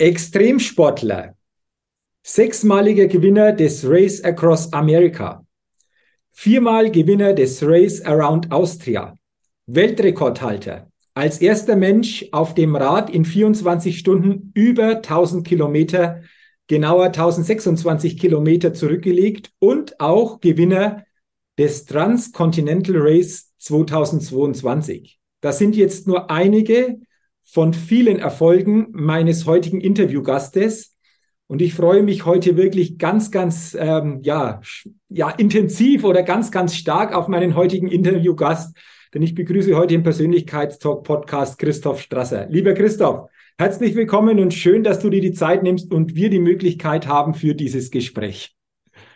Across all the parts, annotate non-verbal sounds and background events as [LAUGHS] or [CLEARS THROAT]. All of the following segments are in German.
Extremsportler, sechsmaliger Gewinner des Race Across America, viermal Gewinner des Race Around Austria, Weltrekordhalter, als erster Mensch auf dem Rad in 24 Stunden über 1000 Kilometer, genauer 1026 Kilometer zurückgelegt und auch Gewinner des Transcontinental Race 2022. Das sind jetzt nur einige von vielen Erfolgen meines heutigen Interviewgastes. Und ich freue mich heute wirklich ganz, ganz ähm, ja, ja, intensiv oder ganz, ganz stark auf meinen heutigen Interviewgast, denn ich begrüße heute im Persönlichkeitstalk-Podcast Christoph Strasser. Lieber Christoph, herzlich willkommen und schön, dass du dir die Zeit nimmst und wir die Möglichkeit haben für dieses Gespräch.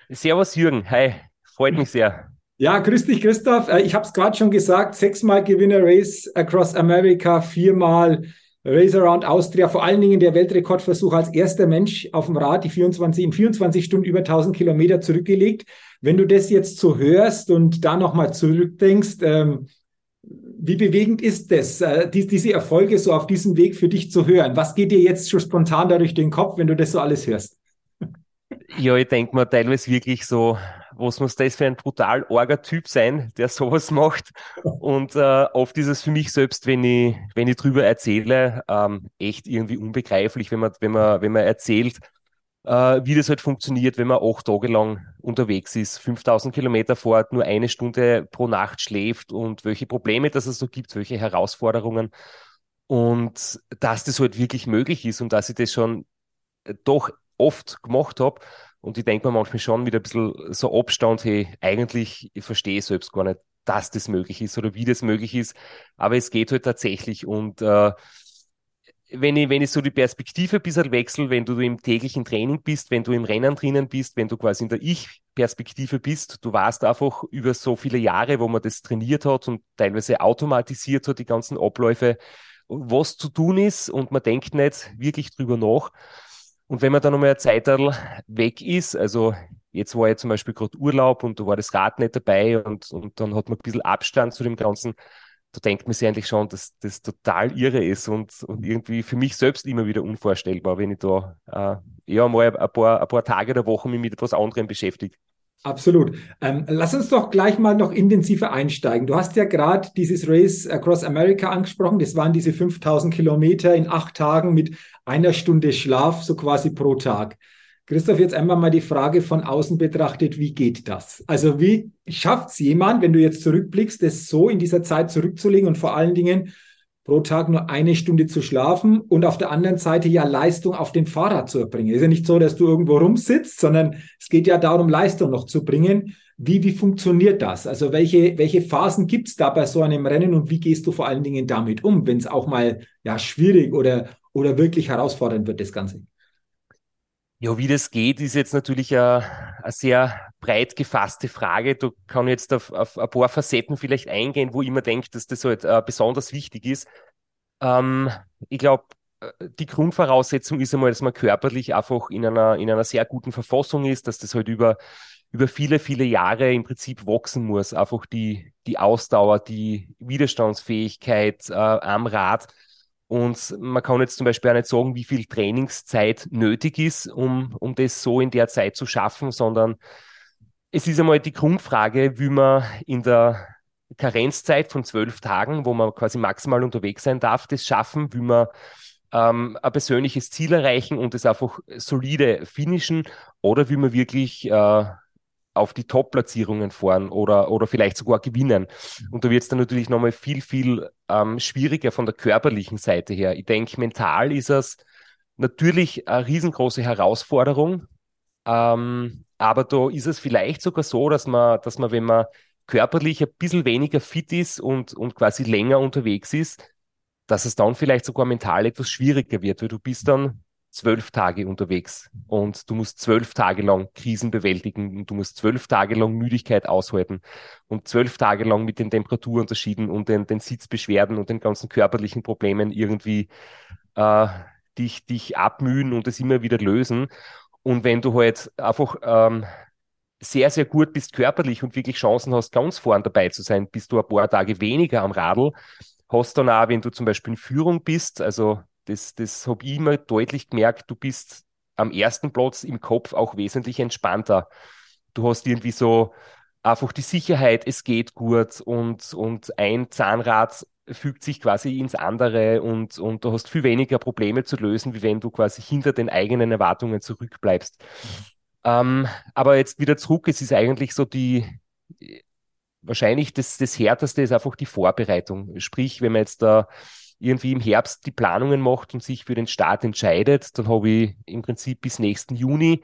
Servus Jürgen, hi, freut mich sehr. Ja, grüß dich, Christoph. Äh, ich habe es gerade schon gesagt, sechsmal Gewinner Race Across America, viermal Race Around Austria, vor allen Dingen der Weltrekordversuch als erster Mensch auf dem Rad, die 24, in 24 Stunden über 1000 Kilometer zurückgelegt. Wenn du das jetzt so hörst und da nochmal zurückdenkst, ähm, wie bewegend ist das, äh, die, diese Erfolge so auf diesem Weg für dich zu hören? Was geht dir jetzt schon spontan da durch den Kopf, wenn du das so alles hörst? Ja, ich denke mir teilweise wirklich so, was muss das für ein brutal orger Typ sein, der sowas macht. Und äh, oft ist es für mich selbst, wenn ich, wenn ich drüber erzähle, ähm, echt irgendwie unbegreiflich, wenn man, wenn man, wenn man erzählt, äh, wie das halt funktioniert, wenn man acht Tage lang unterwegs ist, 5000 Kilometer fährt, nur eine Stunde pro Nacht schläft und welche Probleme das es so gibt, welche Herausforderungen. Und dass das halt wirklich möglich ist und dass ich das schon doch oft gemacht habe. Und ich denke mir manchmal schon wieder ein bisschen so Abstand, hey, eigentlich, ich verstehe selbst gar nicht, dass das möglich ist oder wie das möglich ist. Aber es geht halt tatsächlich. Und äh, wenn ich, wenn ich so die Perspektive ein bisschen wechsle, wenn du im täglichen Training bist, wenn du im Rennen drinnen bist, wenn du quasi in der Ich-Perspektive bist, du warst einfach über so viele Jahre, wo man das trainiert hat und teilweise automatisiert hat, die ganzen Abläufe, was zu tun ist und man denkt nicht wirklich drüber nach. Und wenn man dann nochmal eine Zeit weg ist, also jetzt war ja zum Beispiel gerade Urlaub und da war das Rad nicht dabei und, und dann hat man ein bisschen Abstand zu dem Ganzen, da denkt man sich eigentlich schon, dass das total irre ist und, und irgendwie für mich selbst immer wieder unvorstellbar, wenn ich da äh, ja mal ein paar, ein paar Tage der Woche mich mit etwas anderem beschäftige. Absolut. Ähm, lass uns doch gleich mal noch intensiver einsteigen. Du hast ja gerade dieses Race Across America angesprochen. Das waren diese 5000 Kilometer in acht Tagen mit einer Stunde Schlaf, so quasi pro Tag. Christoph, jetzt einmal mal die Frage von außen betrachtet, wie geht das? Also wie schafft es jemand, wenn du jetzt zurückblickst, das so in dieser Zeit zurückzulegen und vor allen Dingen pro Tag nur eine Stunde zu schlafen und auf der anderen Seite ja Leistung auf dem Fahrrad zu erbringen. Es ist ja nicht so, dass du irgendwo rumsitzt, sondern es geht ja darum, Leistung noch zu bringen. Wie, wie funktioniert das? Also welche, welche Phasen gibt es da bei so einem Rennen und wie gehst du vor allen Dingen damit um, wenn es auch mal ja schwierig oder, oder wirklich herausfordernd wird, das Ganze? Ja, wie das geht, ist jetzt natürlich eine, eine sehr breit gefasste Frage. Du kann jetzt auf, auf ein paar Facetten vielleicht eingehen, wo ich immer denke, dass das halt äh, besonders wichtig ist. Ähm, ich glaube, äh, die Grundvoraussetzung ist einmal, dass man körperlich einfach in einer, in einer sehr guten Verfassung ist, dass das halt über, über viele, viele Jahre im Prinzip wachsen muss. Einfach die, die Ausdauer, die Widerstandsfähigkeit äh, am Rad und man kann jetzt zum Beispiel auch nicht sagen, wie viel Trainingszeit nötig ist, um, um das so in der Zeit zu schaffen, sondern es ist einmal die Grundfrage, wie man in der Karenzzeit von zwölf Tagen, wo man quasi maximal unterwegs sein darf, das schaffen, wie man ähm, ein persönliches Ziel erreichen und es einfach solide finishen oder will man wirklich äh, auf die Top-Platzierungen fahren oder, oder vielleicht sogar gewinnen. Und da wird es dann natürlich nochmal viel, viel ähm, schwieriger von der körperlichen Seite her. Ich denke, mental ist es natürlich eine riesengroße Herausforderung. Ähm, aber da ist es vielleicht sogar so, dass man, dass man, wenn man körperlich ein bisschen weniger fit ist und, und quasi länger unterwegs ist, dass es dann vielleicht sogar mental etwas schwieriger wird, weil du bist dann zwölf Tage unterwegs und du musst zwölf Tage lang Krisen bewältigen und du musst zwölf Tage lang Müdigkeit aushalten und zwölf Tage lang mit den Temperaturunterschieden und den, den Sitzbeschwerden und den ganzen körperlichen Problemen irgendwie äh, dich, dich abmühen und es immer wieder lösen. Und wenn du halt einfach ähm, sehr, sehr gut bist körperlich und wirklich Chancen hast, ganz vorn dabei zu sein, bist du ein paar Tage weniger am Radl, hast dann auch, wenn du zum Beispiel in Führung bist, also das, das habe ich immer deutlich gemerkt, du bist am ersten Platz im Kopf auch wesentlich entspannter. Du hast irgendwie so einfach die Sicherheit, es geht gut und, und ein Zahnrad fügt sich quasi ins andere und, und du hast viel weniger Probleme zu lösen, wie wenn du quasi hinter den eigenen Erwartungen zurückbleibst. Ähm, aber jetzt wieder zurück, es ist eigentlich so die, wahrscheinlich das, das Härteste ist einfach die Vorbereitung. Sprich, wenn man jetzt da irgendwie im Herbst die Planungen macht und sich für den Start entscheidet, dann habe ich im Prinzip bis nächsten Juni,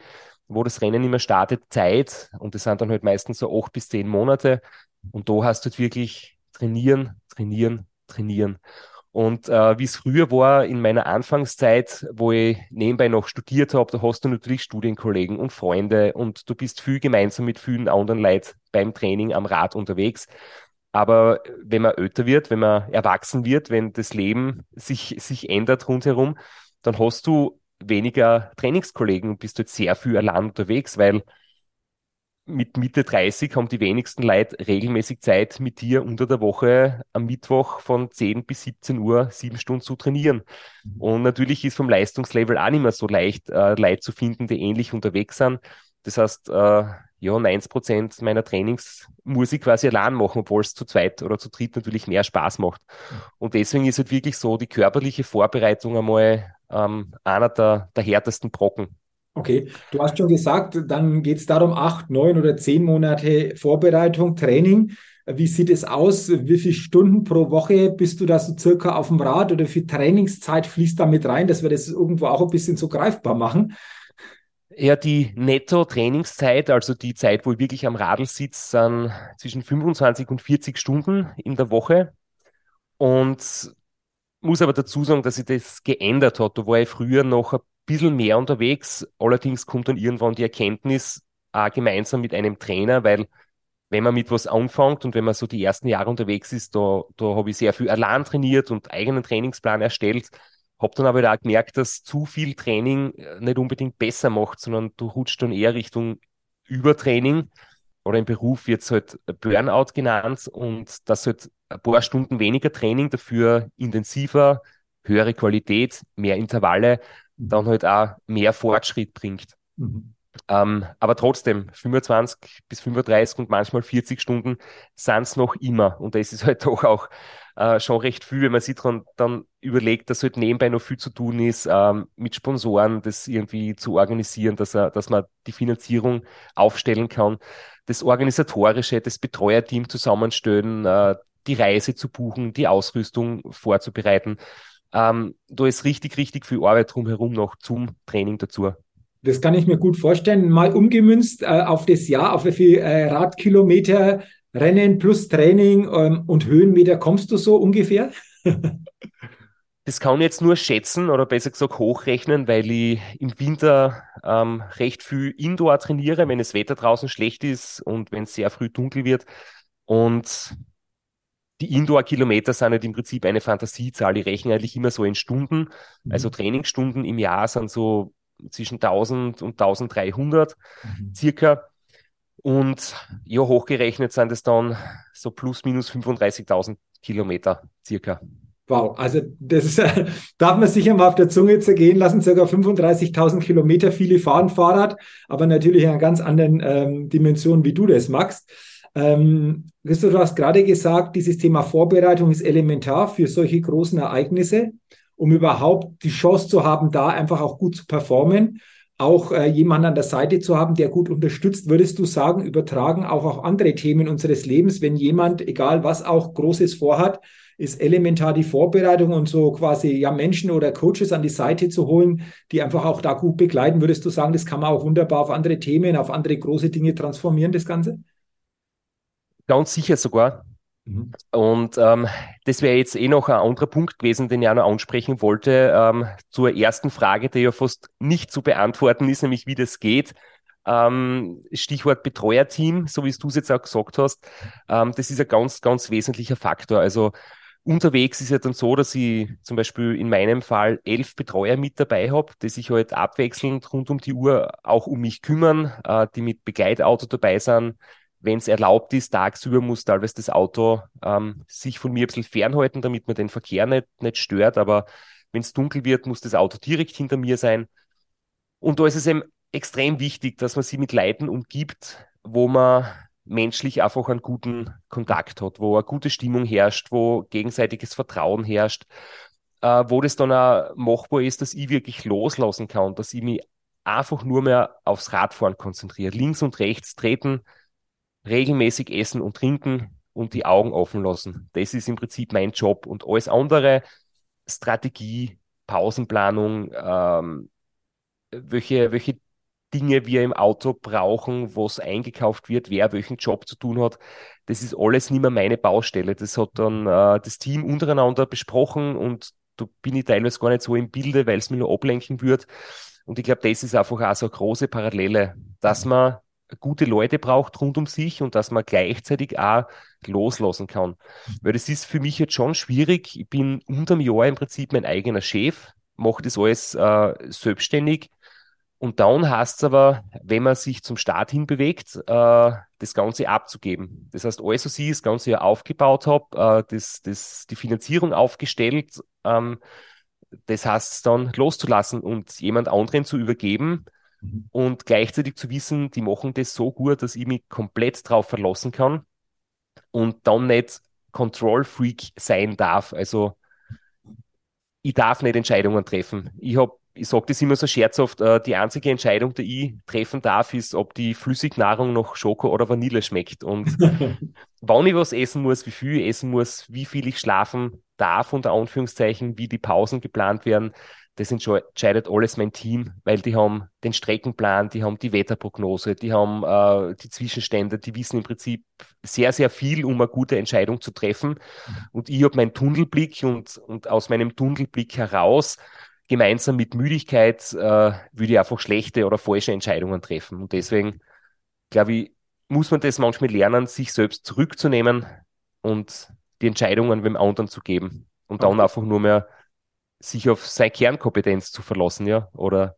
wo das Rennen immer startet, Zeit. Und das sind dann halt meistens so acht bis zehn Monate. Und da hast du halt wirklich trainieren, trainieren, trainieren. Und äh, wie es früher war in meiner Anfangszeit, wo ich nebenbei noch studiert habe, da hast du natürlich Studienkollegen und Freunde und du bist viel gemeinsam mit vielen anderen Leuten beim Training am Rad unterwegs. Aber wenn man älter wird, wenn man erwachsen wird, wenn das Leben sich, sich ändert rundherum, dann hast du weniger Trainingskollegen und bist jetzt sehr viel allein unterwegs, weil mit Mitte 30 haben die wenigsten Leute regelmäßig Zeit, mit dir unter der Woche am Mittwoch von 10 bis 17 Uhr sieben Stunden zu trainieren. Mhm. Und natürlich ist vom Leistungslevel auch nicht mehr so leicht, äh, Leute zu finden, die ähnlich unterwegs sind. Das heißt, äh, ja, 90 Prozent meiner Trainings muss ich quasi allein machen, obwohl es zu zweit oder zu dritt natürlich mehr Spaß macht. Und deswegen ist halt wirklich so die körperliche Vorbereitung einmal ähm, einer der, der härtesten Brocken. Okay, du hast schon gesagt, dann geht es darum, acht, neun oder zehn Monate Vorbereitung, Training. Wie sieht es aus? Wie viele Stunden pro Woche bist du da so circa auf dem Rad oder wie viel Trainingszeit fließt da mit rein, dass wir das irgendwo auch ein bisschen so greifbar machen? Ja, die Netto-Trainingszeit, also die Zeit, wo ich wirklich am Radl sitze, sind zwischen 25 und 40 Stunden in der Woche. Und muss aber dazu sagen, dass sich das geändert hat. Da war ich früher noch ein bisschen mehr unterwegs. Allerdings kommt dann irgendwann die Erkenntnis, auch gemeinsam mit einem Trainer, weil wenn man mit was anfängt und wenn man so die ersten Jahre unterwegs ist, da, da habe ich sehr viel allein trainiert und eigenen Trainingsplan erstellt. Habe dann aber auch gemerkt, dass zu viel Training äh, nicht unbedingt besser macht, sondern du rutscht dann eher Richtung Übertraining oder im Beruf wird es halt Burnout genannt und das halt ein paar Stunden weniger Training, dafür intensiver, höhere Qualität, mehr Intervalle. Dann halt auch mehr Fortschritt bringt. Mhm. Ähm, aber trotzdem, 25 bis 35 und manchmal 40 Stunden sind es noch immer. Und das ist halt [LAUGHS] doch auch äh, schon recht viel, wenn man sich dran, dann überlegt, dass halt nebenbei noch viel zu tun ist, ähm, mit Sponsoren das irgendwie zu organisieren, dass, er, dass man die Finanzierung aufstellen kann, das Organisatorische, das Betreuerteam zusammenstellen, äh, die Reise zu buchen, die Ausrüstung vorzubereiten. Ähm, da ist richtig, richtig viel Arbeit drumherum noch zum Training dazu. Das kann ich mir gut vorstellen. Mal umgemünzt äh, auf das Jahr, auf wie viel äh, Radkilometer, Rennen plus Training ähm, und Höhenmeter kommst du so ungefähr? [LAUGHS] das kann ich jetzt nur schätzen oder besser gesagt hochrechnen, weil ich im Winter ähm, recht viel Indoor trainiere, wenn das Wetter draußen schlecht ist und wenn es sehr früh dunkel wird. Und die Indoor-Kilometer sind halt im Prinzip eine Fantasiezahl. Die rechnen eigentlich immer so in Stunden. Mhm. Also Trainingsstunden im Jahr sind so zwischen 1000 und 1300 mhm. circa. Und ja, hochgerechnet sind es dann so plus minus 35.000 Kilometer circa. Wow, also das ist, äh, [LAUGHS] darf man sicher mal auf der Zunge zergehen lassen, circa 35.000 Kilometer. Viele fahren Fahrrad, aber natürlich in einer ganz anderen ähm, Dimension, wie du das magst. Ähm, Christoph, du hast gerade gesagt, dieses Thema Vorbereitung ist elementar für solche großen Ereignisse. um überhaupt die Chance zu haben, da einfach auch gut zu performen auch äh, jemanden an der Seite zu haben, der gut unterstützt, würdest du sagen, übertragen auch auf andere Themen unseres Lebens, wenn jemand, egal was auch Großes vorhat, ist elementar die Vorbereitung und so quasi ja Menschen oder Coaches an die Seite zu holen, die einfach auch da gut begleiten. Würdest du sagen, das kann man auch wunderbar auf andere Themen, auf andere große Dinge transformieren, das Ganze? Ganz sicher sogar. Mhm. Und ähm, das wäre jetzt eh noch ein anderer Punkt gewesen, den ich auch noch ansprechen wollte, ähm, zur ersten Frage, die ja fast nicht zu beantworten ist, nämlich wie das geht. Ähm, Stichwort Betreuerteam, so wie du es jetzt auch gesagt hast, ähm, das ist ein ganz, ganz wesentlicher Faktor. Also unterwegs ist ja dann so, dass ich zum Beispiel in meinem Fall elf Betreuer mit dabei habe, die sich halt abwechselnd rund um die Uhr auch um mich kümmern, äh, die mit Begleitauto dabei sind, wenn es erlaubt ist, tagsüber muss teilweise das Auto ähm, sich von mir ein bisschen fernhalten, damit man den Verkehr nicht, nicht stört. Aber wenn es dunkel wird, muss das Auto direkt hinter mir sein. Und da ist es eben extrem wichtig, dass man sie mit Leuten umgibt, wo man menschlich einfach einen guten Kontakt hat, wo eine gute Stimmung herrscht, wo gegenseitiges Vertrauen herrscht, äh, wo das dann auch machbar ist, dass ich wirklich loslassen kann, dass ich mich einfach nur mehr aufs Radfahren konzentriere. Links und rechts treten, regelmäßig essen und trinken und die Augen offen lassen. Das ist im Prinzip mein Job. Und alles andere, Strategie, Pausenplanung, ähm, welche, welche Dinge wir im Auto brauchen, was eingekauft wird, wer welchen Job zu tun hat, das ist alles nicht mehr meine Baustelle. Das hat dann äh, das Team untereinander besprochen und da bin ich teilweise gar nicht so im Bilde, weil es mir nur ablenken wird. Und ich glaube, das ist einfach auch so eine große Parallele, dass man gute Leute braucht rund um sich und dass man gleichzeitig auch loslassen kann. Weil das ist für mich jetzt schon schwierig. Ich bin unterm Jahr im Prinzip mein eigener Chef, mache das alles äh, selbstständig. Und dann heißt es aber, wenn man sich zum Start hin bewegt, äh, das Ganze abzugeben. Das heißt, alles, was ich das ganze Jahr aufgebaut habe, äh, das, das, die Finanzierung aufgestellt, ähm, das heißt dann loszulassen und jemand anderen zu übergeben, Mhm. Und gleichzeitig zu wissen, die machen das so gut, dass ich mich komplett drauf verlassen kann und dann nicht Control-Freak sein darf. Also ich darf nicht Entscheidungen treffen. Ich habe ich sage das immer so scherzhaft, äh, die einzige Entscheidung, die ich treffen darf, ist, ob die Flüssignahrung noch Schoko oder Vanille schmeckt. Und [LAUGHS] wann ich was essen muss, wie viel ich essen muss, wie viel ich schlafen darf, unter Anführungszeichen, wie die Pausen geplant werden, das entscheidet alles mein Team, weil die haben den Streckenplan, die haben die Wetterprognose, die haben äh, die Zwischenstände, die wissen im Prinzip sehr, sehr viel, um eine gute Entscheidung zu treffen. Und ich habe meinen Tunnelblick und, und aus meinem Tunnelblick heraus, gemeinsam mit Müdigkeit, äh, würde ich einfach schlechte oder falsche Entscheidungen treffen. Und deswegen, glaube ich, muss man das manchmal lernen, sich selbst zurückzunehmen und die Entscheidungen dem anderen zu geben. Und dann okay. einfach nur mehr sich auf seine Kernkompetenz zu verlassen, ja, oder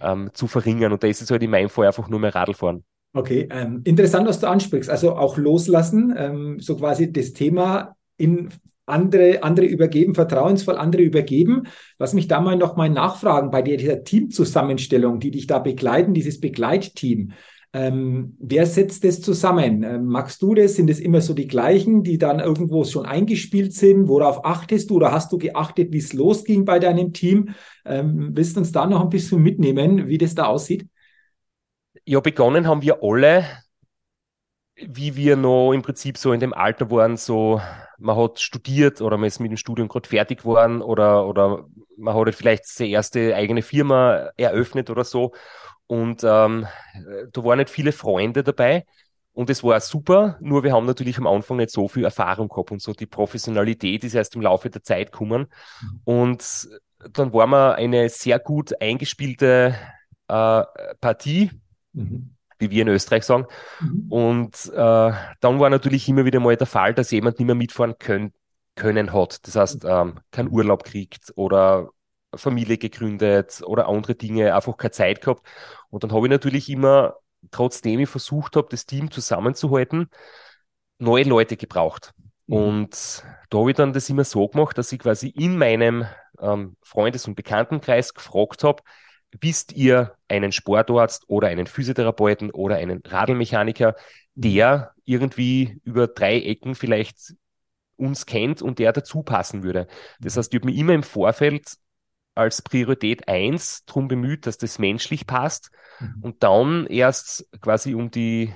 ähm, zu verringern. Und da ist es halt in meinem Fall einfach nur mehr Radlfahren. Okay, ähm, interessant, was du ansprichst. Also auch loslassen, ähm, so quasi das Thema in andere, andere übergeben, vertrauensvoll andere übergeben. Lass mich da mal noch mal nachfragen bei dieser Teamzusammenstellung, die dich da begleiten, dieses Begleitteam. Ähm, wer setzt das zusammen? Ähm, magst du das? Sind es immer so die gleichen, die dann irgendwo schon eingespielt sind? Worauf achtest du oder hast du geachtet, wie es losging bei deinem Team? Ähm, willst du uns da noch ein bisschen mitnehmen, wie das da aussieht? Ja, begonnen haben wir alle, wie wir noch im Prinzip so in dem Alter waren, so man hat studiert oder man ist mit dem Studium gerade fertig geworden oder, oder man hat vielleicht seine erste eigene Firma eröffnet oder so. Und ähm, da waren nicht viele Freunde dabei. Und es war super, nur wir haben natürlich am Anfang nicht so viel Erfahrung gehabt und so die Professionalität ist erst im Laufe der Zeit gekommen. Mhm. Und dann waren wir eine sehr gut eingespielte äh, Partie, mhm. wie wir in Österreich sagen. Mhm. Und äh, dann war natürlich immer wieder mal der Fall, dass jemand nicht mehr mitfahren können, können hat. Das heißt, ähm, keinen Urlaub kriegt oder Familie gegründet oder andere Dinge, einfach keine Zeit gehabt. Und dann habe ich natürlich immer, trotzdem ich versucht habe, das Team zusammenzuhalten, neue Leute gebraucht. Mhm. Und da habe ich dann das immer so gemacht, dass ich quasi in meinem ähm, Freundes- und Bekanntenkreis gefragt habe, wisst ihr einen Sportarzt oder einen Physiotherapeuten oder einen Radlmechaniker, der irgendwie über drei Ecken vielleicht uns kennt und der dazu passen würde. Das heißt, ich habe mich immer im Vorfeld als Priorität eins darum bemüht, dass das menschlich passt mhm. und dann erst quasi um die,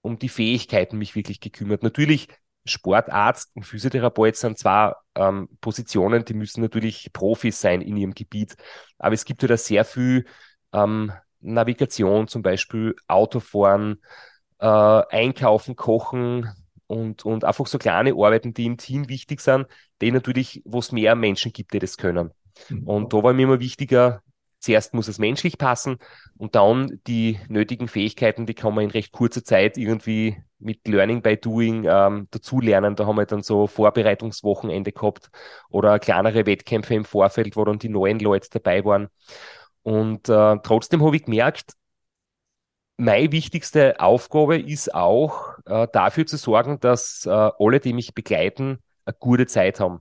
um die Fähigkeiten mich wirklich gekümmert. Natürlich Sportarzt und Physiotherapeut sind zwar ähm, Positionen, die müssen natürlich Profis sein in ihrem Gebiet, aber es gibt ja da sehr viel ähm, Navigation, zum Beispiel Autofahren, äh, Einkaufen, Kochen und, und einfach so kleine Arbeiten, die im Team wichtig sind, die natürlich, wo es mehr Menschen gibt, die das können. Mhm. Und da war mir immer wichtiger, zuerst muss es menschlich passen und dann die nötigen Fähigkeiten, die kann man in recht kurzer Zeit irgendwie mit Learning by Doing ähm, dazulernen. Da haben wir dann so Vorbereitungswochenende gehabt oder kleinere Wettkämpfe im Vorfeld, wo dann die neuen Leute dabei waren. Und äh, trotzdem habe ich gemerkt, meine wichtigste Aufgabe ist auch, äh, dafür zu sorgen, dass äh, alle, die mich begleiten, eine gute Zeit haben.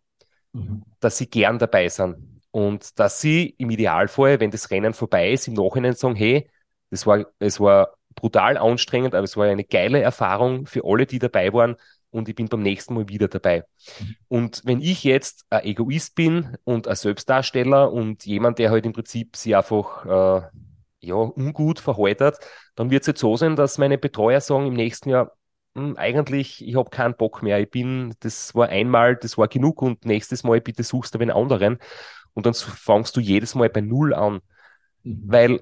Mhm. Dass sie gern dabei sind. Und dass sie im Idealfall, wenn das Rennen vorbei ist, im Nachhinein sagen, hey, das war, es war brutal anstrengend, aber es war eine geile Erfahrung für alle, die dabei waren und ich bin beim nächsten Mal wieder dabei. Mhm. Und wenn ich jetzt ein Egoist bin und ein Selbstdarsteller und jemand, der halt im Prinzip sich einfach äh, ja, ungut verhaltet, dann wird es jetzt so sein, dass meine Betreuer sagen im nächsten Jahr, hm, eigentlich, ich habe keinen Bock mehr. Ich bin, das war einmal, das war genug und nächstes Mal bitte suchst du einen anderen. Und dann fangst du jedes Mal bei Null an. Mhm. Weil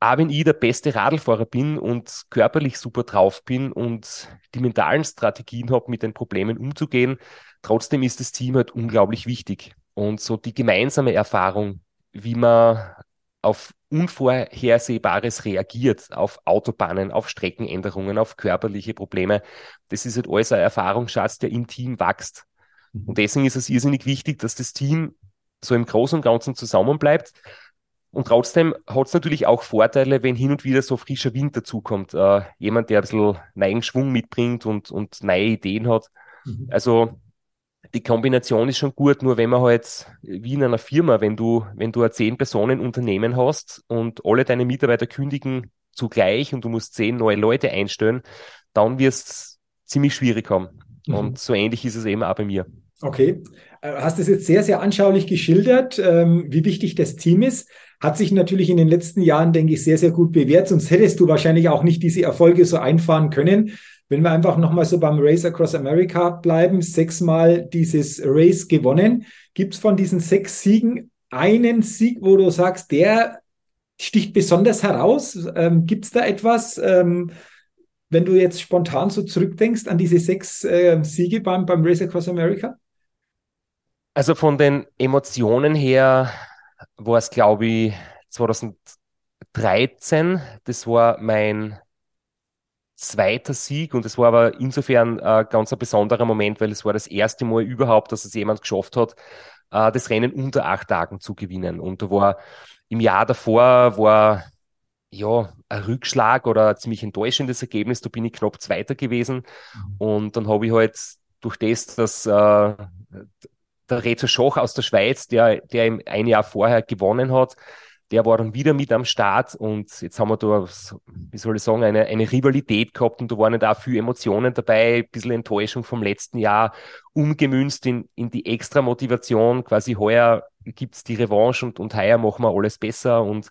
auch wenn ich der beste Radlfahrer bin und körperlich super drauf bin und die mentalen Strategien habe, mit den Problemen umzugehen, trotzdem ist das Team halt unglaublich wichtig. Und so die gemeinsame Erfahrung, wie man auf Unvorhersehbares reagiert, auf Autobahnen, auf Streckenänderungen, auf körperliche Probleme, das ist halt alles ein Erfahrungsschatz, der im Team wächst. Mhm. Und deswegen ist es irrsinnig wichtig, dass das Team so im Großen und Ganzen zusammenbleibt und trotzdem hat es natürlich auch Vorteile, wenn hin und wieder so frischer Wind dazukommt. Äh, jemand, der ein bisschen neuen Schwung mitbringt und, und neue Ideen hat. Mhm. Also die Kombination ist schon gut, nur wenn man halt wie in einer Firma, wenn du, wenn du ein zehn Personen Unternehmen hast und alle deine Mitarbeiter kündigen zugleich und du musst zehn neue Leute einstellen, dann wirst es ziemlich schwierig haben. Mhm. Und so ähnlich ist es eben auch bei mir. Okay. Äh, hast es jetzt sehr, sehr anschaulich geschildert, ähm, wie wichtig das Team ist. Hat sich natürlich in den letzten Jahren, denke ich, sehr, sehr gut bewährt. Sonst hättest du wahrscheinlich auch nicht diese Erfolge so einfahren können. Wenn wir einfach nochmal so beim Race Across America bleiben, sechsmal dieses Race gewonnen. Gibt es von diesen sechs Siegen einen Sieg, wo du sagst, der sticht besonders heraus? Ähm, Gibt es da etwas, ähm, wenn du jetzt spontan so zurückdenkst an diese sechs äh, Siege beim, beim Race Across America? Also von den Emotionen her war es, glaube ich, 2013. Das war mein zweiter Sieg und es war aber insofern äh, ganz ein besonderer Moment, weil es war das erste Mal überhaupt, dass es jemand geschafft hat, äh, das Rennen unter acht Tagen zu gewinnen. Und da war im Jahr davor war ja ein Rückschlag oder ein ziemlich enttäuschendes Ergebnis. Da bin ich knapp Zweiter gewesen mhm. und dann habe ich halt durch das, dass äh, der Rezo Schoch aus der Schweiz, der, der ein Jahr vorher gewonnen hat, der war dann wieder mit am Start und jetzt haben wir da, wie soll ich sagen, eine, eine Rivalität gehabt und da waren da viel Emotionen dabei, ein bisschen Enttäuschung vom letzten Jahr, umgemünzt in, in die extra Motivation, quasi heuer gibt's die Revanche und, und heuer machen wir alles besser und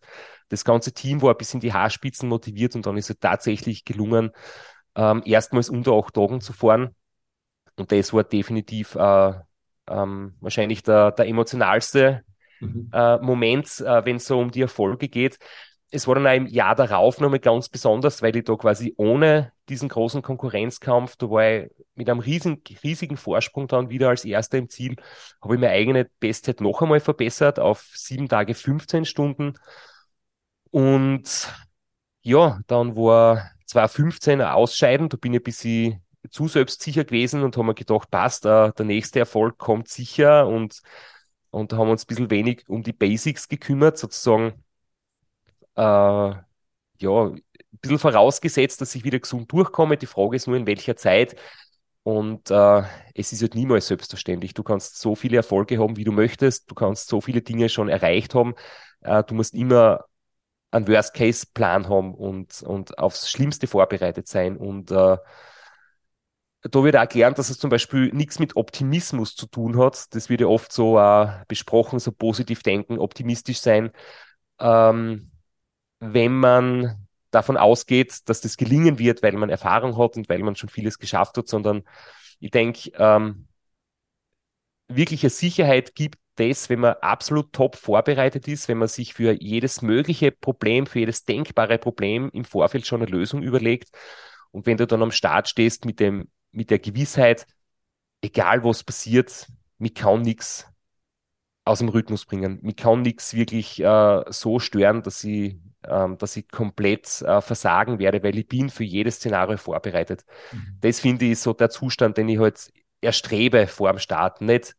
das ganze Team war bis in die Haarspitzen motiviert und dann ist es tatsächlich gelungen, ähm, erstmals unter acht Tagen zu fahren und das war definitiv äh, ähm, wahrscheinlich der, der emotionalste mhm. äh, Moment, äh, wenn es so um die Erfolge geht. Es war dann auch im Jahr darauf nochmal ganz besonders, weil ich da quasi ohne diesen großen Konkurrenzkampf, da war ich mit einem riesen, riesigen Vorsprung dann wieder als Erster im Ziel, habe ich meine eigene Bestzeit noch einmal verbessert auf sieben Tage 15 Stunden. Und ja, dann war 2015 ein Ausscheiden, da bin ich ein bisschen zu selbstsicher gewesen und haben gedacht, passt, äh, der nächste Erfolg kommt sicher und, und haben uns ein bisschen wenig um die Basics gekümmert, sozusagen, äh, ja, ein bisschen vorausgesetzt, dass ich wieder gesund durchkomme. Die Frage ist nur, in welcher Zeit. Und äh, es ist halt niemals selbstverständlich. Du kannst so viele Erfolge haben, wie du möchtest. Du kannst so viele Dinge schon erreicht haben. Äh, du musst immer einen Worst-Case-Plan haben und, und aufs Schlimmste vorbereitet sein. Und äh, da wird auch gelernt, dass es zum Beispiel nichts mit Optimismus zu tun hat. Das wird ja oft so äh, besprochen, so positiv denken, optimistisch sein. Ähm, wenn man davon ausgeht, dass das gelingen wird, weil man Erfahrung hat und weil man schon vieles geschafft hat, sondern ich denke, ähm, wirkliche Sicherheit gibt das, wenn man absolut top vorbereitet ist, wenn man sich für jedes mögliche Problem, für jedes denkbare Problem im Vorfeld schon eine Lösung überlegt. Und wenn du dann am Start stehst mit dem, mit der Gewissheit, egal was passiert, mich kann nichts aus dem Rhythmus bringen. Mich kann nichts wirklich äh, so stören, dass ich, ähm, dass ich komplett äh, versagen werde, weil ich bin für jedes Szenario vorbereitet. Mhm. Das finde ich so der Zustand, den ich halt erstrebe vor dem Start. Nicht,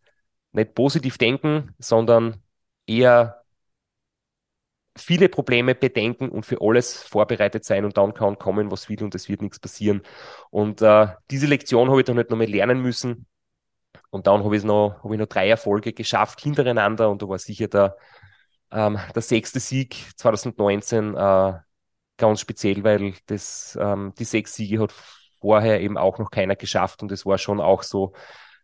nicht positiv denken, sondern eher viele Probleme bedenken und für alles vorbereitet sein und dann kann kommen, was will und es wird nichts passieren. Und äh, diese Lektion habe ich dann halt nochmal lernen müssen. Und dann habe ich noch, habe ich noch drei Erfolge geschafft hintereinander und da war sicher der, ähm, der sechste Sieg 2019 äh, ganz speziell, weil das, ähm, die sechs Siege hat vorher eben auch noch keiner geschafft und es war schon auch so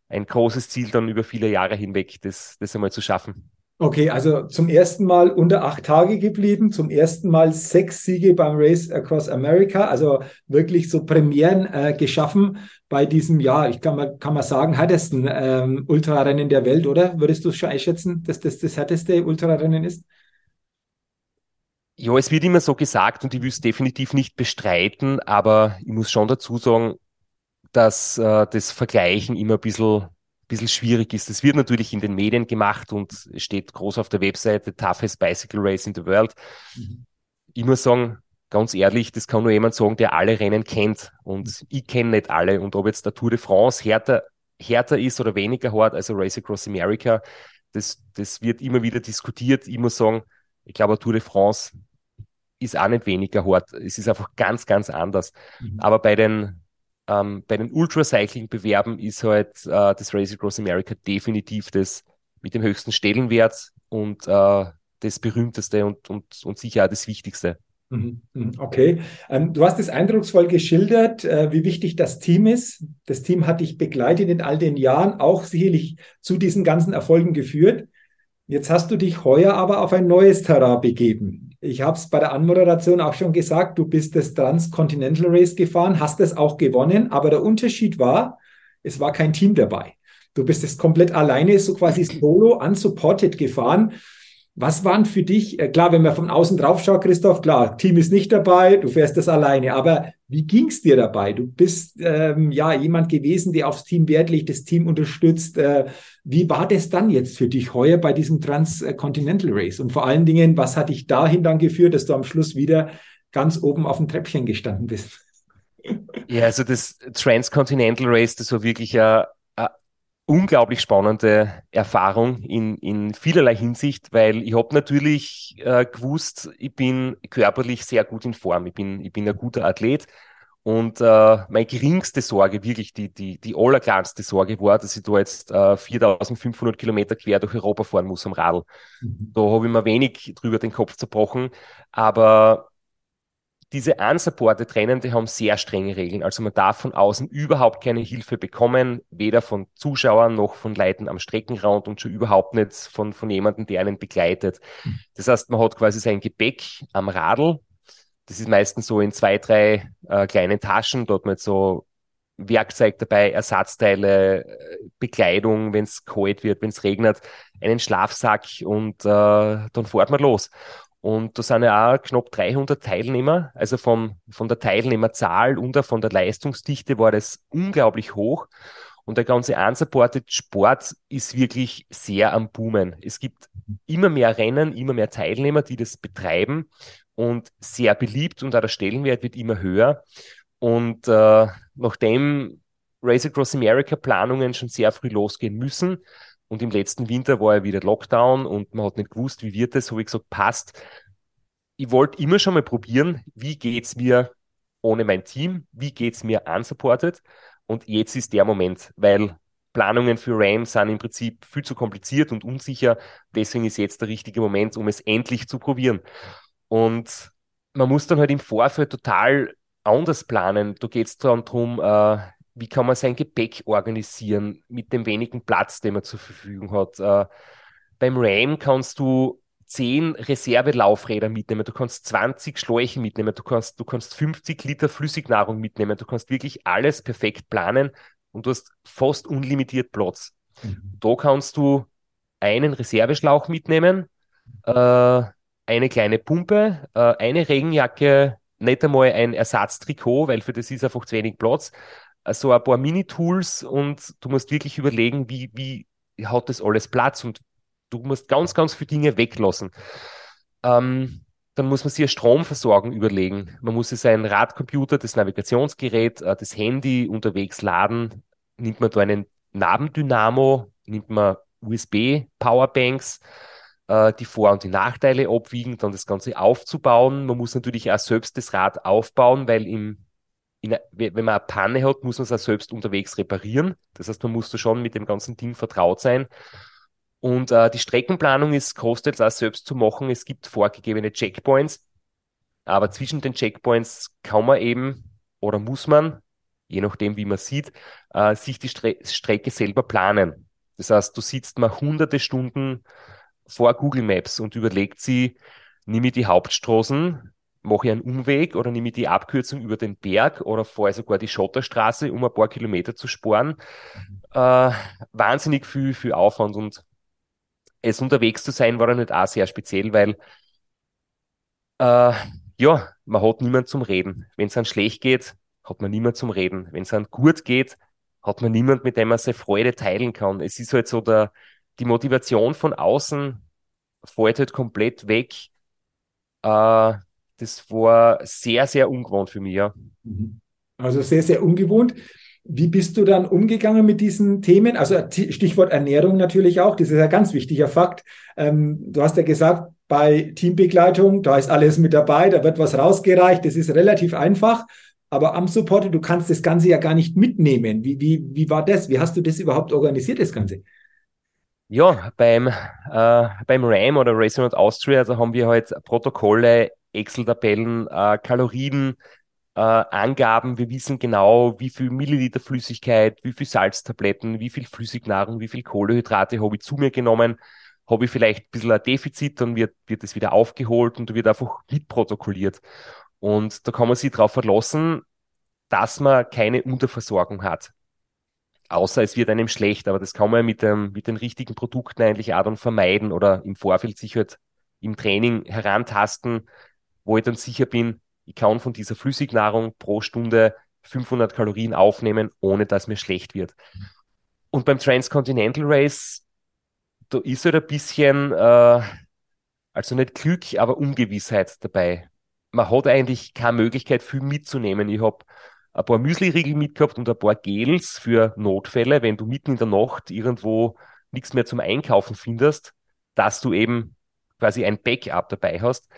ein großes Ziel dann über viele Jahre hinweg, das, das einmal zu schaffen. Okay, also zum ersten Mal unter acht Tage geblieben, zum ersten Mal sechs Siege beim Race Across America, also wirklich so Premieren äh, geschaffen bei diesem, ja, ich kann mal, kann mal sagen, härtesten ähm, Ultrarennen der Welt, oder? Würdest du schon einschätzen, dass das das härteste Ultrarennen ist? Ja, es wird immer so gesagt und ich will es definitiv nicht bestreiten, aber ich muss schon dazu sagen, dass äh, das Vergleichen immer ein bisschen bisschen schwierig ist. Es wird natürlich in den Medien gemacht und steht groß auf der Webseite Toughest Bicycle Race in the World. Mhm. Ich muss sagen, ganz ehrlich, das kann nur jemand sagen, der alle Rennen kennt. Und mhm. ich kenne nicht alle. Und ob jetzt der Tour de France härter, härter ist oder weniger hart als ein Race Across America, das, das wird immer wieder diskutiert. Ich muss sagen, ich glaube, Tour de France ist auch nicht weniger hart. Es ist einfach ganz, ganz anders. Mhm. Aber bei den ähm, bei den Ultracycling-Bewerben ist halt äh, das Race Across America definitiv das mit dem höchsten Stellenwert und äh, das berühmteste und, und, und sicher auch das Wichtigste. Mhm, mhm, okay. Ähm, du hast es eindrucksvoll geschildert, äh, wie wichtig das Team ist. Das Team hat dich begleitet in all den Jahren, auch sicherlich zu diesen ganzen Erfolgen geführt. Jetzt hast du dich heuer aber auf ein neues Terrain begeben. Ich habe es bei der Anmoderation auch schon gesagt, du bist das Transcontinental Race gefahren, hast es auch gewonnen, aber der Unterschied war, es war kein Team dabei. Du bist es komplett alleine, so quasi solo, unsupported gefahren. Was waren für dich, äh, klar, wenn man von außen drauf schaut, Christoph, klar, Team ist nicht dabei, du fährst das alleine, aber wie ging es dir dabei? Du bist ähm, ja jemand gewesen, der aufs Team Wert legt, das Team unterstützt. Äh, wie war das dann jetzt für dich heuer bei diesem Transcontinental Race? Und vor allen Dingen, was hat dich dahin dann geführt, dass du am Schluss wieder ganz oben auf dem Treppchen gestanden bist? Ja, also das Transcontinental Race, das war wirklich ein unglaublich spannende Erfahrung in, in vielerlei Hinsicht, weil ich habe natürlich äh, gewusst, ich bin körperlich sehr gut in Form, ich bin, ich bin ein guter Athlet und äh, meine geringste Sorge, wirklich die, die, die allerkleinste Sorge war, dass ich da jetzt äh, 4500 Kilometer quer durch Europa fahren muss am Radl. Mhm. Da habe ich mir wenig drüber den Kopf zerbrochen, aber diese unsupported Rennen, die haben sehr strenge Regeln. Also man darf von außen überhaupt keine Hilfe bekommen, weder von Zuschauern noch von Leuten am Streckenrand und schon überhaupt nicht von, von jemandem, der einen begleitet. Hm. Das heißt, man hat quasi sein Gepäck am Radl. Das ist meistens so in zwei, drei äh, kleinen Taschen. Dort mit so Werkzeug dabei, Ersatzteile, äh, Bekleidung, wenn es kalt wird, wenn es regnet, einen Schlafsack und äh, dann fährt man los. Und da sind ja auch knapp 300 Teilnehmer. Also vom, von der Teilnehmerzahl und auch von der Leistungsdichte war das unglaublich hoch. Und der ganze unsupported Sport ist wirklich sehr am Boomen. Es gibt immer mehr Rennen, immer mehr Teilnehmer, die das betreiben und sehr beliebt und auch der Stellenwert wird immer höher. Und äh, nachdem Race Across America Planungen schon sehr früh losgehen müssen, und im letzten Winter war ja wieder Lockdown und man hat nicht gewusst, wie wird das, habe ich gesagt, passt. Ich wollte immer schon mal probieren, wie geht's mir ohne mein Team, wie geht's mir unsupported und jetzt ist der Moment, weil Planungen für RAM sind im Prinzip viel zu kompliziert und unsicher, deswegen ist jetzt der richtige Moment, um es endlich zu probieren. Und man muss dann halt im Vorfeld total anders planen. Da geht es dann darum, äh, wie kann man sein Gepäck organisieren mit dem wenigen Platz, den man zur Verfügung hat. Äh, beim RAM kannst du 10 Reservelaufräder mitnehmen, du kannst 20 Schläuche mitnehmen, du kannst, du kannst 50 Liter Flüssignahrung mitnehmen, du kannst wirklich alles perfekt planen und du hast fast unlimitiert Platz. Mhm. Da kannst du einen Reserveschlauch mitnehmen, äh, eine kleine Pumpe, äh, eine Regenjacke, nicht einmal ein Ersatztrikot, weil für das ist einfach zu wenig Platz, so also ein paar Mini-Tools und du musst wirklich überlegen, wie, wie hat das alles Platz und du musst ganz, ganz viele Dinge weglassen. Ähm, dann muss man sich eine Stromversorgung überlegen. Man muss sich sein Radcomputer, das Navigationsgerät, äh, das Handy unterwegs laden. Nimmt man da einen Nabendynamo, nimmt man USB-Powerbanks, äh, die Vor- und die Nachteile abwiegen, dann das Ganze aufzubauen. Man muss natürlich auch selbst das Rad aufbauen, weil im, in, wenn man eine Panne hat, muss man es auch selbst unterwegs reparieren. Das heißt, man muss da schon mit dem ganzen Ding vertraut sein. Und äh, die Streckenplanung ist kostet auch selbst zu machen. Es gibt vorgegebene Checkpoints, aber zwischen den Checkpoints kann man eben oder muss man, je nachdem wie man sieht, äh, sich die Stre Strecke selber planen. Das heißt, du sitzt mal hunderte Stunden vor Google Maps und überlegt sie, nehme ich die Hauptstraßen, mache ich einen Umweg oder nehme ich die Abkürzung über den Berg oder fahre sogar die Schotterstraße, um ein paar Kilometer zu sparen. Mhm. Äh, wahnsinnig viel, viel Aufwand und es unterwegs zu sein war dann nicht auch sehr speziell, weil äh, ja, man hat niemand zum Reden. Wenn es dann schlecht geht, hat man niemand zum Reden. Wenn es dann gut geht, hat man niemand, mit dem man seine Freude teilen kann. Es ist halt so, der, die Motivation von außen fällt halt komplett weg. Äh, das war sehr, sehr ungewohnt für mich, ja. Mhm. Also sehr, sehr ungewohnt. Wie bist du dann umgegangen mit diesen Themen? Also Stichwort Ernährung natürlich auch, das ist ein ganz wichtiger Fakt. Ähm, du hast ja gesagt, bei Teambegleitung, da ist alles mit dabei, da wird was rausgereicht, das ist relativ einfach. Aber am Supporter, du kannst das Ganze ja gar nicht mitnehmen. Wie, wie, wie war das? Wie hast du das überhaupt organisiert, das Ganze? Ja, beim, äh, beim RAM oder Racing Austria, da haben wir halt Protokolle, Excel-Tabellen, äh, Kalorien, äh, Angaben. Wir wissen genau, wie viel Milliliter Flüssigkeit, wie viel Salztabletten, wie viel Flüssignahrung, wie viel Kohlehydrate habe ich zu mir genommen. Habe ich vielleicht ein bisschen ein Defizit, dann wird, wird es wieder aufgeholt und wird einfach mitprotokolliert. Und da kann man sich darauf verlassen, dass man keine Unterversorgung hat. Außer es wird einem schlecht, aber das kann man mit, dem, mit den richtigen Produkten eigentlich auch dann vermeiden oder im Vorfeld sich halt im Training herantasten, wo ich dann sicher bin, ich kann von dieser Flüssignahrung pro Stunde 500 Kalorien aufnehmen, ohne dass mir schlecht wird. Und beim Transcontinental Race, da ist halt ein bisschen, äh, also nicht Glück, aber Ungewissheit dabei. Man hat eigentlich keine Möglichkeit, viel mitzunehmen. Ich habe ein paar Müsli-Riegel mitgehabt und ein paar Gels für Notfälle, wenn du mitten in der Nacht irgendwo nichts mehr zum Einkaufen findest, dass du eben quasi ein Backup dabei hast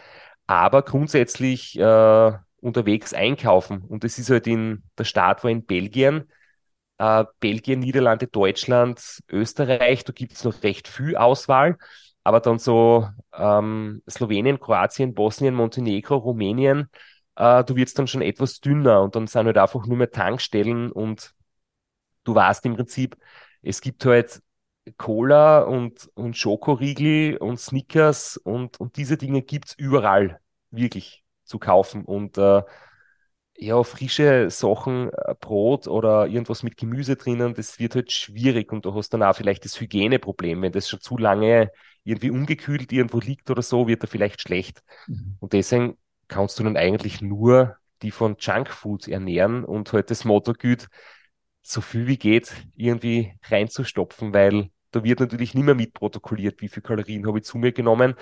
aber grundsätzlich äh, unterwegs einkaufen. Und das ist halt in, der Start war in Belgien. Äh, Belgien, Niederlande, Deutschland, Österreich, da gibt es noch recht viel Auswahl. Aber dann so ähm, Slowenien, Kroatien, Bosnien, Montenegro, Rumänien, äh, du wirst dann schon etwas dünner und dann sind halt einfach nur mehr Tankstellen und du weißt im Prinzip, es gibt halt Cola und, und Schokoriegel und Snickers und, und diese Dinge gibt es überall wirklich zu kaufen. Und äh, ja, frische Sachen, äh, Brot oder irgendwas mit Gemüse drinnen, das wird halt schwierig und du hast dann auch vielleicht das Hygieneproblem. Wenn das schon zu lange irgendwie ungekühlt irgendwo liegt oder so, wird er vielleicht schlecht. Mhm. Und deswegen kannst du dann eigentlich nur die von Junkfood ernähren und halt das Motto gilt, so viel wie geht irgendwie reinzustopfen, weil da wird natürlich nicht mehr mitprotokolliert, wie viel Kalorien habe ich zu mir genommen.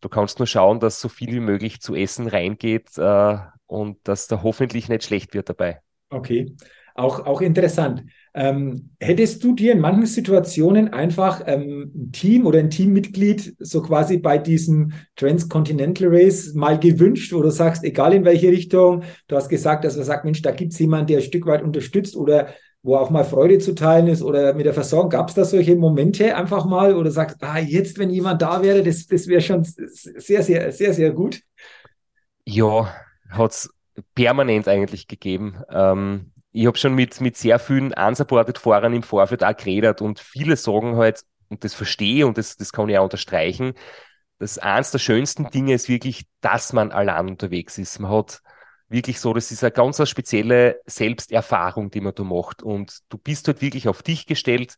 Du kannst nur schauen, dass so viel wie möglich zu essen reingeht äh, und dass da hoffentlich nicht schlecht wird dabei. Okay, auch, auch interessant. Ähm, hättest du dir in manchen Situationen einfach ähm, ein Team oder ein Teammitglied so quasi bei diesem Transcontinental Race mal gewünscht, wo du sagst, egal in welche Richtung, du hast gesagt, dass man sagt, Mensch, da gibt es jemanden, der ein Stück weit unterstützt oder wo auch mal Freude zu teilen ist oder mit der Versorgung. Gab es da solche Momente einfach mal oder sagst, ah, jetzt, wenn jemand da wäre, das, das wäre schon sehr, sehr, sehr, sehr gut? Ja, hat es permanent eigentlich gegeben. Ähm, ich habe schon mit, mit sehr vielen unsupported Fahrern im Vorfeld auch geredet und viele sagen halt, und das verstehe und das, das kann ich auch unterstreichen, dass eins der schönsten Dinge ist wirklich, dass man allein unterwegs ist. Man hat wirklich so, das ist eine ganz eine spezielle Selbsterfahrung, die man da macht. Und du bist halt wirklich auf dich gestellt.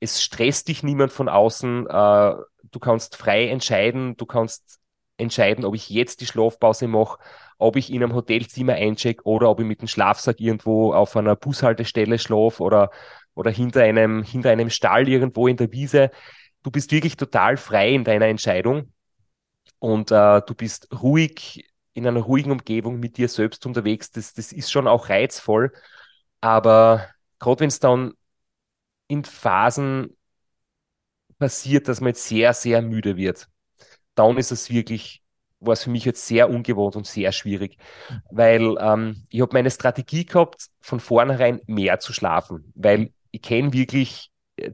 Es stresst dich niemand von außen. Äh, du kannst frei entscheiden. Du kannst entscheiden, ob ich jetzt die Schlafpause mache, ob ich in einem Hotelzimmer eincheck oder ob ich mit dem Schlafsack irgendwo auf einer Bushaltestelle schlafe oder, oder hinter einem, hinter einem Stall irgendwo in der Wiese. Du bist wirklich total frei in deiner Entscheidung und äh, du bist ruhig in einer ruhigen Umgebung mit dir selbst unterwegs. Das, das ist schon auch reizvoll. Aber gerade wenn es dann in Phasen passiert, dass man jetzt sehr, sehr müde wird, dann ist es wirklich, war es für mich jetzt sehr ungewohnt und sehr schwierig, weil ähm, ich habe meine Strategie gehabt, von vornherein mehr zu schlafen, weil ich kenne wirklich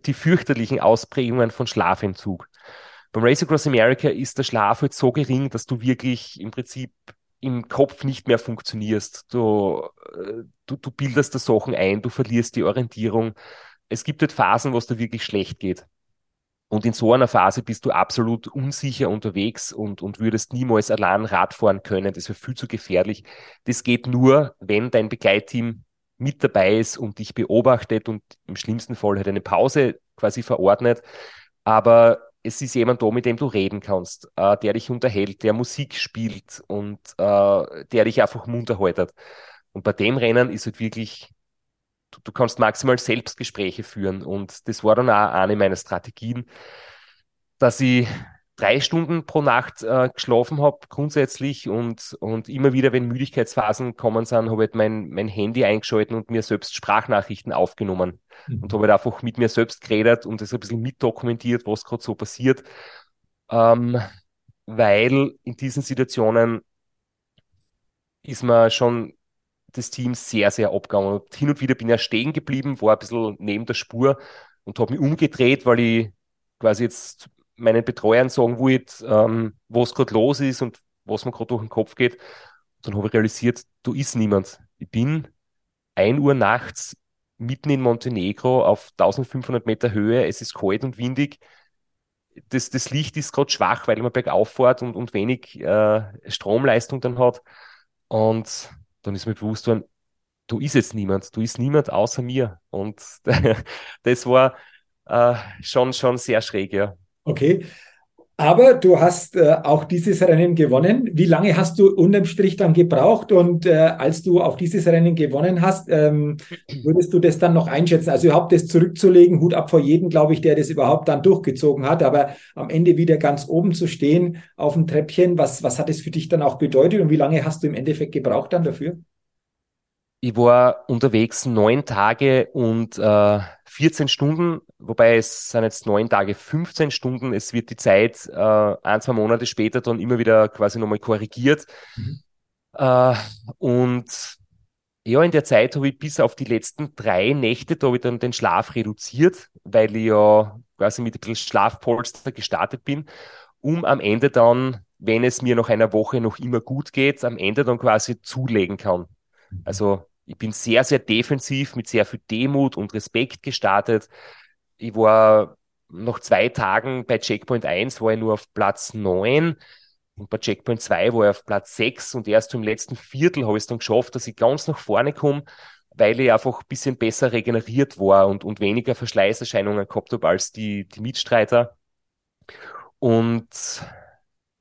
die fürchterlichen Ausprägungen von Schlafentzug. Beim Race Across America ist der Schlaf halt so gering, dass du wirklich im Prinzip im Kopf nicht mehr funktionierst. Du, äh, du, du bildest da Sachen ein, du verlierst die Orientierung. Es gibt halt Phasen, wo es dir wirklich schlecht geht. Und in so einer Phase bist du absolut unsicher unterwegs und, und würdest niemals allein Rad fahren können. Das wäre viel zu gefährlich. Das geht nur, wenn dein Begleitteam mit dabei ist und dich beobachtet und im schlimmsten Fall halt eine Pause quasi verordnet. Aber es ist jemand da, mit dem du reden kannst, äh, der dich unterhält, der Musik spielt und äh, der dich einfach munter haltet. Und bei dem Rennen ist halt wirklich, du, du, kannst maximal Selbstgespräche führen. Und das war dann auch eine meiner Strategien, dass ich drei Stunden pro Nacht äh, geschlafen habe grundsätzlich und, und immer wieder, wenn Müdigkeitsphasen kommen sind, habe ich halt mein, mein Handy eingeschalten und mir selbst Sprachnachrichten aufgenommen mhm. und habe halt einfach mit mir selbst geredet und das ein bisschen mitdokumentiert, was gerade so passiert. Ähm, weil in diesen Situationen ist man schon das Team sehr, sehr abgegangen. Und hin und wieder bin ich stehen geblieben, war ein bisschen neben der Spur und habe mich umgedreht, weil ich quasi jetzt meinen Betreuern sagen wollte, ähm, was gerade los ist und was mir gerade durch den Kopf geht. Dann habe ich realisiert, du ist niemand. Ich bin ein Uhr nachts mitten in Montenegro auf 1500 Meter Höhe. Es ist kalt und windig. Das, das Licht ist gerade schwach, weil man bergauf fährt und, und wenig äh, Stromleistung dann hat. Und dann ist mir bewusst worden, du ist jetzt niemand, du ist niemand außer mir. Und [LAUGHS] das war äh, schon, schon sehr schräg, ja. Okay. Aber du hast äh, auch dieses Rennen gewonnen. Wie lange hast du unterm Strich dann gebraucht? Und äh, als du auch dieses Rennen gewonnen hast, ähm, würdest du das dann noch einschätzen? Also überhaupt das zurückzulegen, Hut ab vor jedem, glaube ich, der das überhaupt dann durchgezogen hat. Aber am Ende wieder ganz oben zu stehen auf dem Treppchen, was, was hat es für dich dann auch bedeutet? Und wie lange hast du im Endeffekt gebraucht dann dafür? Ich war unterwegs neun Tage und äh, 14 Stunden, wobei es sind jetzt neun Tage 15 Stunden. Es wird die Zeit äh, ein, zwei Monate später dann immer wieder quasi nochmal korrigiert. Mhm. Äh, und ja, in der Zeit habe ich bis auf die letzten drei Nächte, da habe ich dann den Schlaf reduziert, weil ich ja quasi mit ein bisschen Schlafpolster gestartet bin, um am Ende dann, wenn es mir nach einer Woche noch immer gut geht, am Ende dann quasi zulegen kann. Mhm. Also ich bin sehr, sehr defensiv mit sehr viel Demut und Respekt gestartet. Ich war nach zwei Tagen bei Checkpoint 1 war ich nur auf Platz 9 und bei Checkpoint 2 war ich auf Platz 6 und erst im letzten Viertel habe ich es dann geschafft, dass ich ganz nach vorne komme, weil ich einfach ein bisschen besser regeneriert war und, und weniger Verschleißerscheinungen gehabt habe als die, die Mitstreiter. Und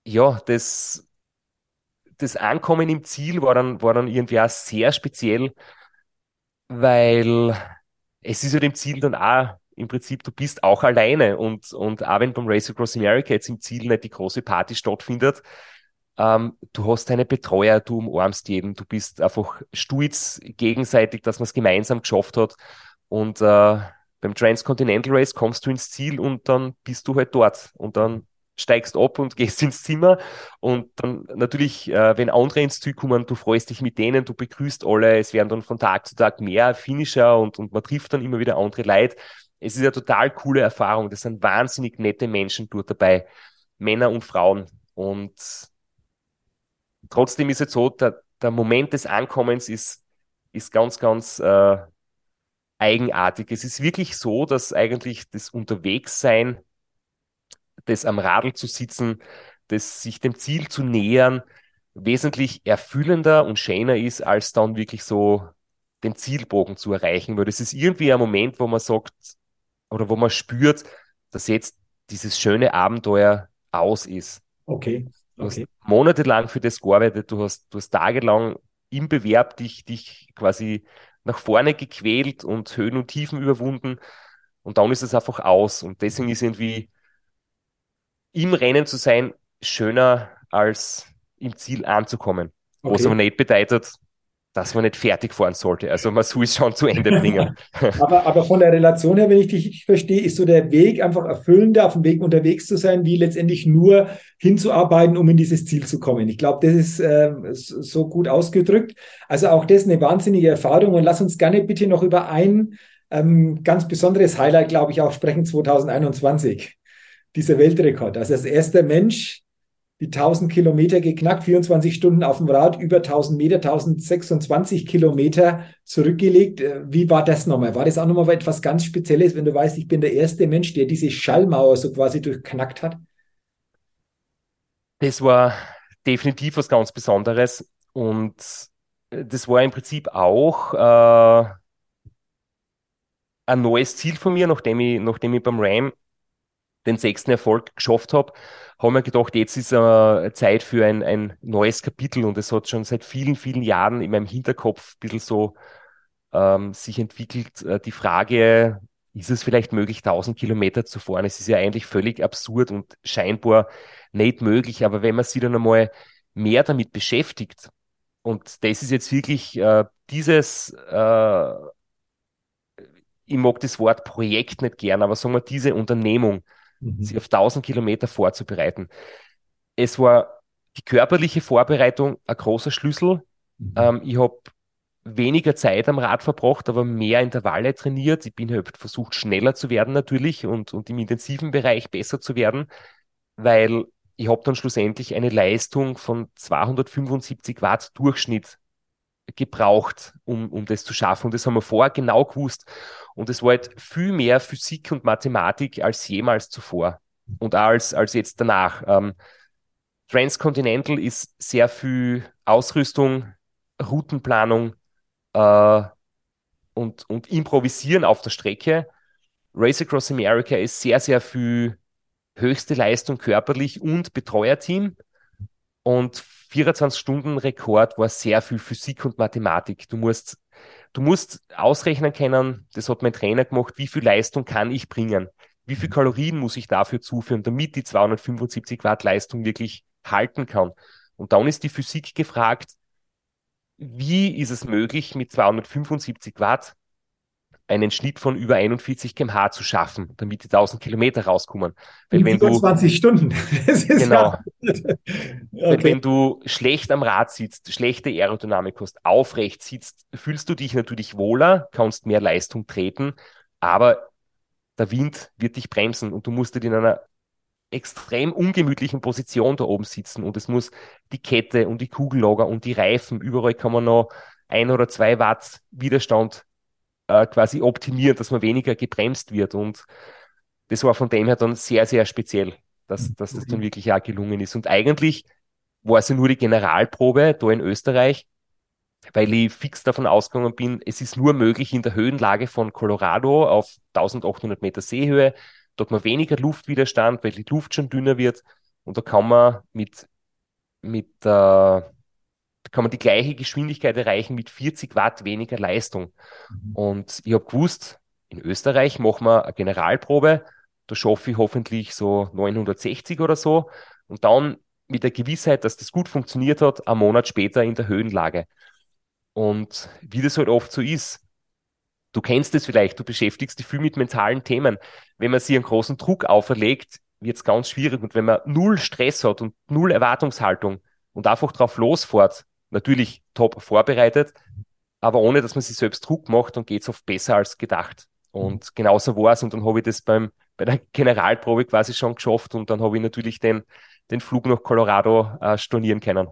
ja, das, das Ankommen im Ziel war dann, war dann irgendwie auch sehr speziell, weil es ist ja dem Ziel dann auch im Prinzip, du bist auch alleine und, und auch wenn beim Race Across America jetzt im Ziel nicht die große Party stattfindet, ähm, du hast deine Betreuer, du umarmst jeden, du bist einfach stolz gegenseitig, dass man es gemeinsam geschafft hat und äh, beim Transcontinental Race kommst du ins Ziel und dann bist du halt dort und dann steigst ab und [LAUGHS] gehst ins Zimmer und dann natürlich, äh, wenn andere ins Ziel kommen, du freust dich mit denen, du begrüßt alle, es werden dann von Tag zu Tag mehr Finisher und, und man trifft dann immer wieder andere Leute. Es ist eine total coole Erfahrung, das sind wahnsinnig nette Menschen dort dabei, Männer und Frauen und trotzdem ist es so, der, der Moment des Ankommens ist ist ganz, ganz äh, eigenartig. Es ist wirklich so, dass eigentlich das Unterwegssein, das am Radl zu sitzen, das sich dem Ziel zu nähern, wesentlich erfüllender und schöner ist, als dann wirklich so den Zielbogen zu erreichen. Weil das ist irgendwie ein Moment, wo man sagt, oder wo man spürt, dass jetzt dieses schöne Abenteuer aus ist. Okay. Du okay. hast monatelang für das gearbeitet, du hast, du hast tagelang im Bewerb dich, dich quasi nach vorne gequält und Höhen und Tiefen überwunden und dann ist es einfach aus. Und deswegen ist irgendwie im Rennen zu sein schöner als im Ziel anzukommen. Okay. Was aber nicht bedeutet, dass man nicht fertig fahren sollte. Also man soll es schon zu Ende bringen. [LAUGHS] aber, aber von der Relation her, wenn ich dich verstehe, ist so der Weg einfach erfüllender, auf dem Weg unterwegs zu sein, wie letztendlich nur hinzuarbeiten, um in dieses Ziel zu kommen. Ich glaube, das ist äh, so gut ausgedrückt. Also auch das eine wahnsinnige Erfahrung. Und lass uns gerne bitte noch über ein ähm, ganz besonderes Highlight, glaube ich, auch sprechen 2021. Dieser Weltrekord. Also als erster Mensch die 1000 Kilometer geknackt, 24 Stunden auf dem Rad, über 1000 Meter, 1026 Kilometer zurückgelegt. Äh, wie war das nochmal? War das auch nochmal etwas ganz Spezielles, wenn du weißt, ich bin der erste Mensch, der diese Schallmauer so quasi durchknackt hat? Das war definitiv was ganz Besonderes und äh, das war im Prinzip auch äh, ein neues Ziel von mir, nachdem ich, nachdem ich beim RAM den sechsten Erfolg geschafft habe, haben wir gedacht, jetzt ist äh, Zeit für ein, ein neues Kapitel und es hat schon seit vielen, vielen Jahren in meinem Hinterkopf ein bisschen so ähm, sich entwickelt, äh, die Frage, ist es vielleicht möglich, 1000 Kilometer zu fahren? Es ist ja eigentlich völlig absurd und scheinbar nicht möglich, aber wenn man sich dann einmal mehr damit beschäftigt, und das ist jetzt wirklich äh, dieses, äh, ich mag das Wort Projekt nicht gern, aber sagen wir diese Unternehmung, mhm. sich auf 1000 Kilometer vorzubereiten. Es war die körperliche Vorbereitung ein großer Schlüssel. Mhm. Ähm, ich habe weniger Zeit am Rad verbracht, aber mehr Intervalle trainiert. Ich bin halt versucht, schneller zu werden natürlich und, und im intensiven Bereich besser zu werden, weil ich habe dann schlussendlich eine Leistung von 275 Watt Durchschnitt gebraucht, um, um das zu schaffen. Und das haben wir vorher genau gewusst. Und es war halt viel mehr Physik und Mathematik als jemals zuvor und als, als jetzt danach. Ähm, Transcontinental ist sehr viel Ausrüstung, Routenplanung äh, und, und Improvisieren auf der Strecke. Race Across America ist sehr, sehr viel höchste Leistung körperlich und Betreuerteam. Und 24-Stunden-Rekord war sehr viel Physik und Mathematik. Du musst, du musst ausrechnen können, das hat mein Trainer gemacht, wie viel Leistung kann ich bringen? Wie viel mhm. Kalorien muss ich dafür zuführen, damit die 275 Watt Leistung wirklich halten kann? Und dann ist die Physik gefragt, wie ist es möglich, mit 275 Watt einen Schnitt von über 41 kmh zu schaffen, damit die 1000 Kilometer rauskommen. Weil In wenn 24 du, Stunden. [LAUGHS] genau. okay. Weil wenn du schlecht am Rad sitzt, schlechte Aerodynamik hast, aufrecht sitzt, fühlst du dich natürlich wohler, kannst mehr Leistung treten, aber der Wind wird dich bremsen und du musst in einer extrem ungemütlichen Position da oben sitzen und es muss die Kette und die Kugellager und die Reifen, überall kann man noch ein oder zwei Watt Widerstand äh, quasi optimieren, dass man weniger gebremst wird. Und das war von dem her dann sehr, sehr speziell, dass, dass das dann mhm. wirklich auch gelungen ist. Und eigentlich war es ja nur die Generalprobe da in Österreich, weil ich fix davon ausgegangen bin, es ist nur möglich in der Höhenlage von Colorado auf 1800 Meter Seehöhe. Dort hat man weniger Luftwiderstand, weil die Luft schon dünner wird. Und da kann man mit, mit äh, kann man die gleiche Geschwindigkeit erreichen mit 40 Watt weniger Leistung. Mhm. Und ich habe gewusst, in Österreich machen wir eine Generalprobe, da schaffe ich hoffentlich so 960 oder so. Und dann mit der Gewissheit, dass das gut funktioniert hat, einen Monat später in der Höhenlage. Und wie das halt oft so ist, du kennst es vielleicht, du beschäftigst dich viel mit mentalen Themen. Wenn man sich einen großen Druck auferlegt, wird es ganz schwierig. Und wenn man null Stress hat und null Erwartungshaltung und einfach drauf losfährt, natürlich top vorbereitet, aber ohne, dass man sich selbst Druck macht, dann geht es oft besser als gedacht. Und mhm. genauso war es. Und dann habe ich das beim, bei der Generalprobe quasi schon geschafft und dann habe ich natürlich den, den Flug nach Colorado äh, stornieren können.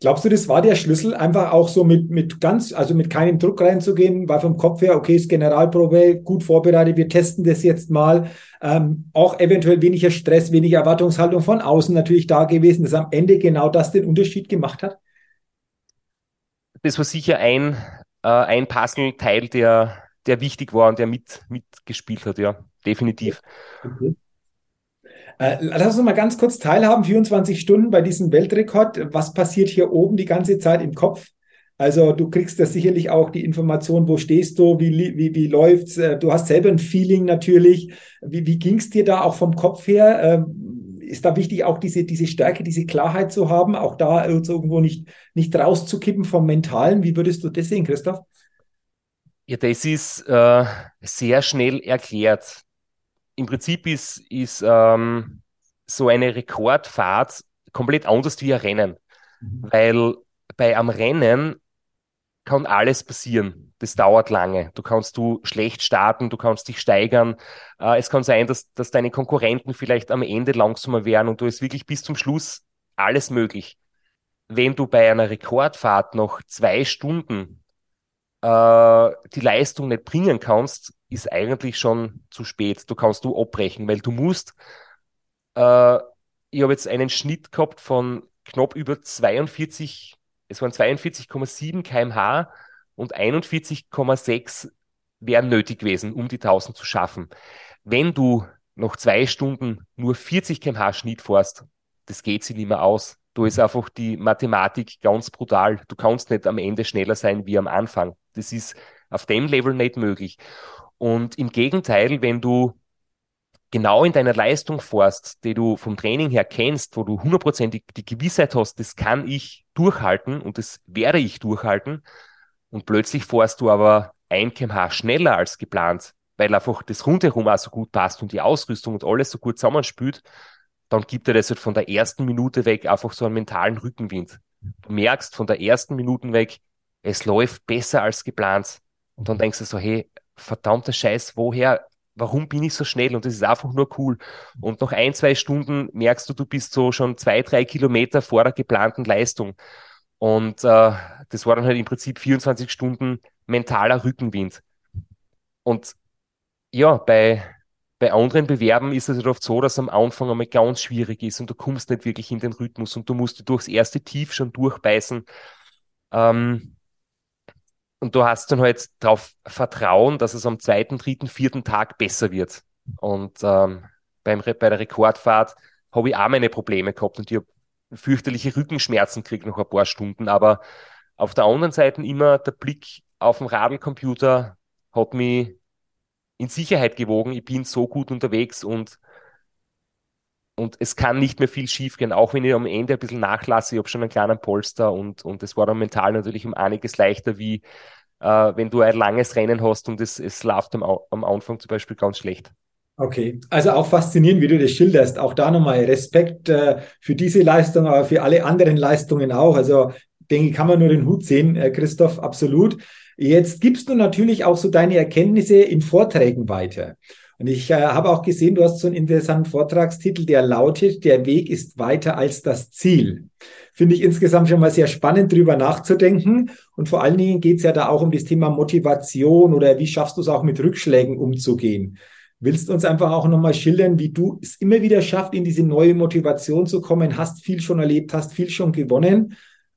Glaubst du, das war der Schlüssel, einfach auch so mit, mit ganz, also mit keinem Druck reinzugehen, weil vom Kopf her, okay, ist Generalprobe, gut vorbereitet, wir testen das jetzt mal. Ähm, auch eventuell weniger Stress, weniger Erwartungshaltung von außen natürlich da gewesen, dass am Ende genau das den Unterschied gemacht hat? Das war sicher ein, äh, ein Puzzle-Teil, der, der wichtig war und der mit, mitgespielt hat, ja, definitiv. Okay. Äh, lass uns mal ganz kurz teilhaben, 24 Stunden bei diesem Weltrekord. Was passiert hier oben die ganze Zeit im Kopf? Also du kriegst ja sicherlich auch die Information, wo stehst du, wie, wie, wie läuft's. Äh, du hast selber ein Feeling natürlich. Wie, wie ging es dir da auch vom Kopf her? Ähm, ist da wichtig, auch diese, diese Stärke, diese Klarheit zu haben, auch da irgendwo nicht, nicht rauszukippen vom Mentalen? Wie würdest du das sehen, Christoph? Ja, das ist äh, sehr schnell erklärt im Prinzip ist, ist ähm, so eine Rekordfahrt komplett anders wie ein Rennen. Mhm. Weil bei einem Rennen kann alles passieren. Das dauert lange. Du kannst du schlecht starten, du kannst dich steigern. Äh, es kann sein, dass, dass deine Konkurrenten vielleicht am Ende langsamer werden und du ist wirklich bis zum Schluss alles möglich. Wenn du bei einer Rekordfahrt noch zwei Stunden äh, die Leistung nicht bringen kannst, ist eigentlich schon zu spät. Du kannst du abbrechen, weil du musst. Äh, ich habe jetzt einen Schnitt gehabt von knapp über 42, es waren 42,7 kmh und 41,6 wären nötig gewesen, um die 1000 zu schaffen. Wenn du noch zwei Stunden nur 40 kmh Schnitt fährst, das geht sich nicht mehr aus. Da ist einfach die Mathematik ganz brutal. Du kannst nicht am Ende schneller sein wie am Anfang. Das ist auf dem Level nicht möglich. Und im Gegenteil, wenn du genau in deiner Leistung fährst, die du vom Training her kennst, wo du hundertprozentig die Gewissheit hast, das kann ich durchhalten und das werde ich durchhalten, und plötzlich fährst du aber ein kmh schneller als geplant, weil einfach das rundherum auch so gut passt und die Ausrüstung und alles so gut zusammenspült, dann gibt er das halt von der ersten Minute weg einfach so einen mentalen Rückenwind. Du merkst von der ersten Minute weg, es läuft besser als geplant. Und dann denkst du so, hey, verdammter Scheiß, woher, warum bin ich so schnell? Und das ist einfach nur cool. Und nach ein, zwei Stunden merkst du, du bist so schon zwei, drei Kilometer vor der geplanten Leistung. Und äh, das war dann halt im Prinzip 24 Stunden mentaler Rückenwind. Und ja, bei, bei anderen Bewerben ist es halt oft so, dass am Anfang einmal ganz schwierig ist und du kommst nicht wirklich in den Rhythmus und du musst durchs erste Tief schon durchbeißen. Ähm, und du hast dann halt darauf Vertrauen, dass es am zweiten, dritten, vierten Tag besser wird. Und ähm, beim, bei der Rekordfahrt habe ich auch meine Probleme gehabt und ich habe fürchterliche Rückenschmerzen gekriegt nach ein paar Stunden. Aber auf der anderen Seite immer der Blick auf den Radlcomputer hat mich in Sicherheit gewogen. Ich bin so gut unterwegs und, und es kann nicht mehr viel schiefgehen, auch wenn ich am Ende ein bisschen nachlasse. Ich habe schon einen kleinen Polster und, und es war dann mental natürlich um einiges leichter, wie äh, wenn du ein langes Rennen hast und es, es läuft am, am Anfang zum Beispiel ganz schlecht. Okay, also auch faszinierend, wie du das schilderst. Auch da nochmal Respekt äh, für diese Leistung, aber für alle anderen Leistungen auch. Also denke ich, kann man nur den Hut sehen, äh, Christoph, absolut. Jetzt gibst du natürlich auch so deine Erkenntnisse in Vorträgen weiter. Und ich äh, habe auch gesehen, du hast so einen interessanten Vortragstitel, der lautet, der Weg ist weiter als das Ziel. Finde ich insgesamt schon mal sehr spannend, drüber nachzudenken. Und vor allen Dingen geht es ja da auch um das Thema Motivation oder wie schaffst du es auch mit Rückschlägen umzugehen. Willst du uns einfach auch nochmal schildern, wie du es immer wieder schaffst, in diese neue Motivation zu kommen? Hast viel schon erlebt, hast viel schon gewonnen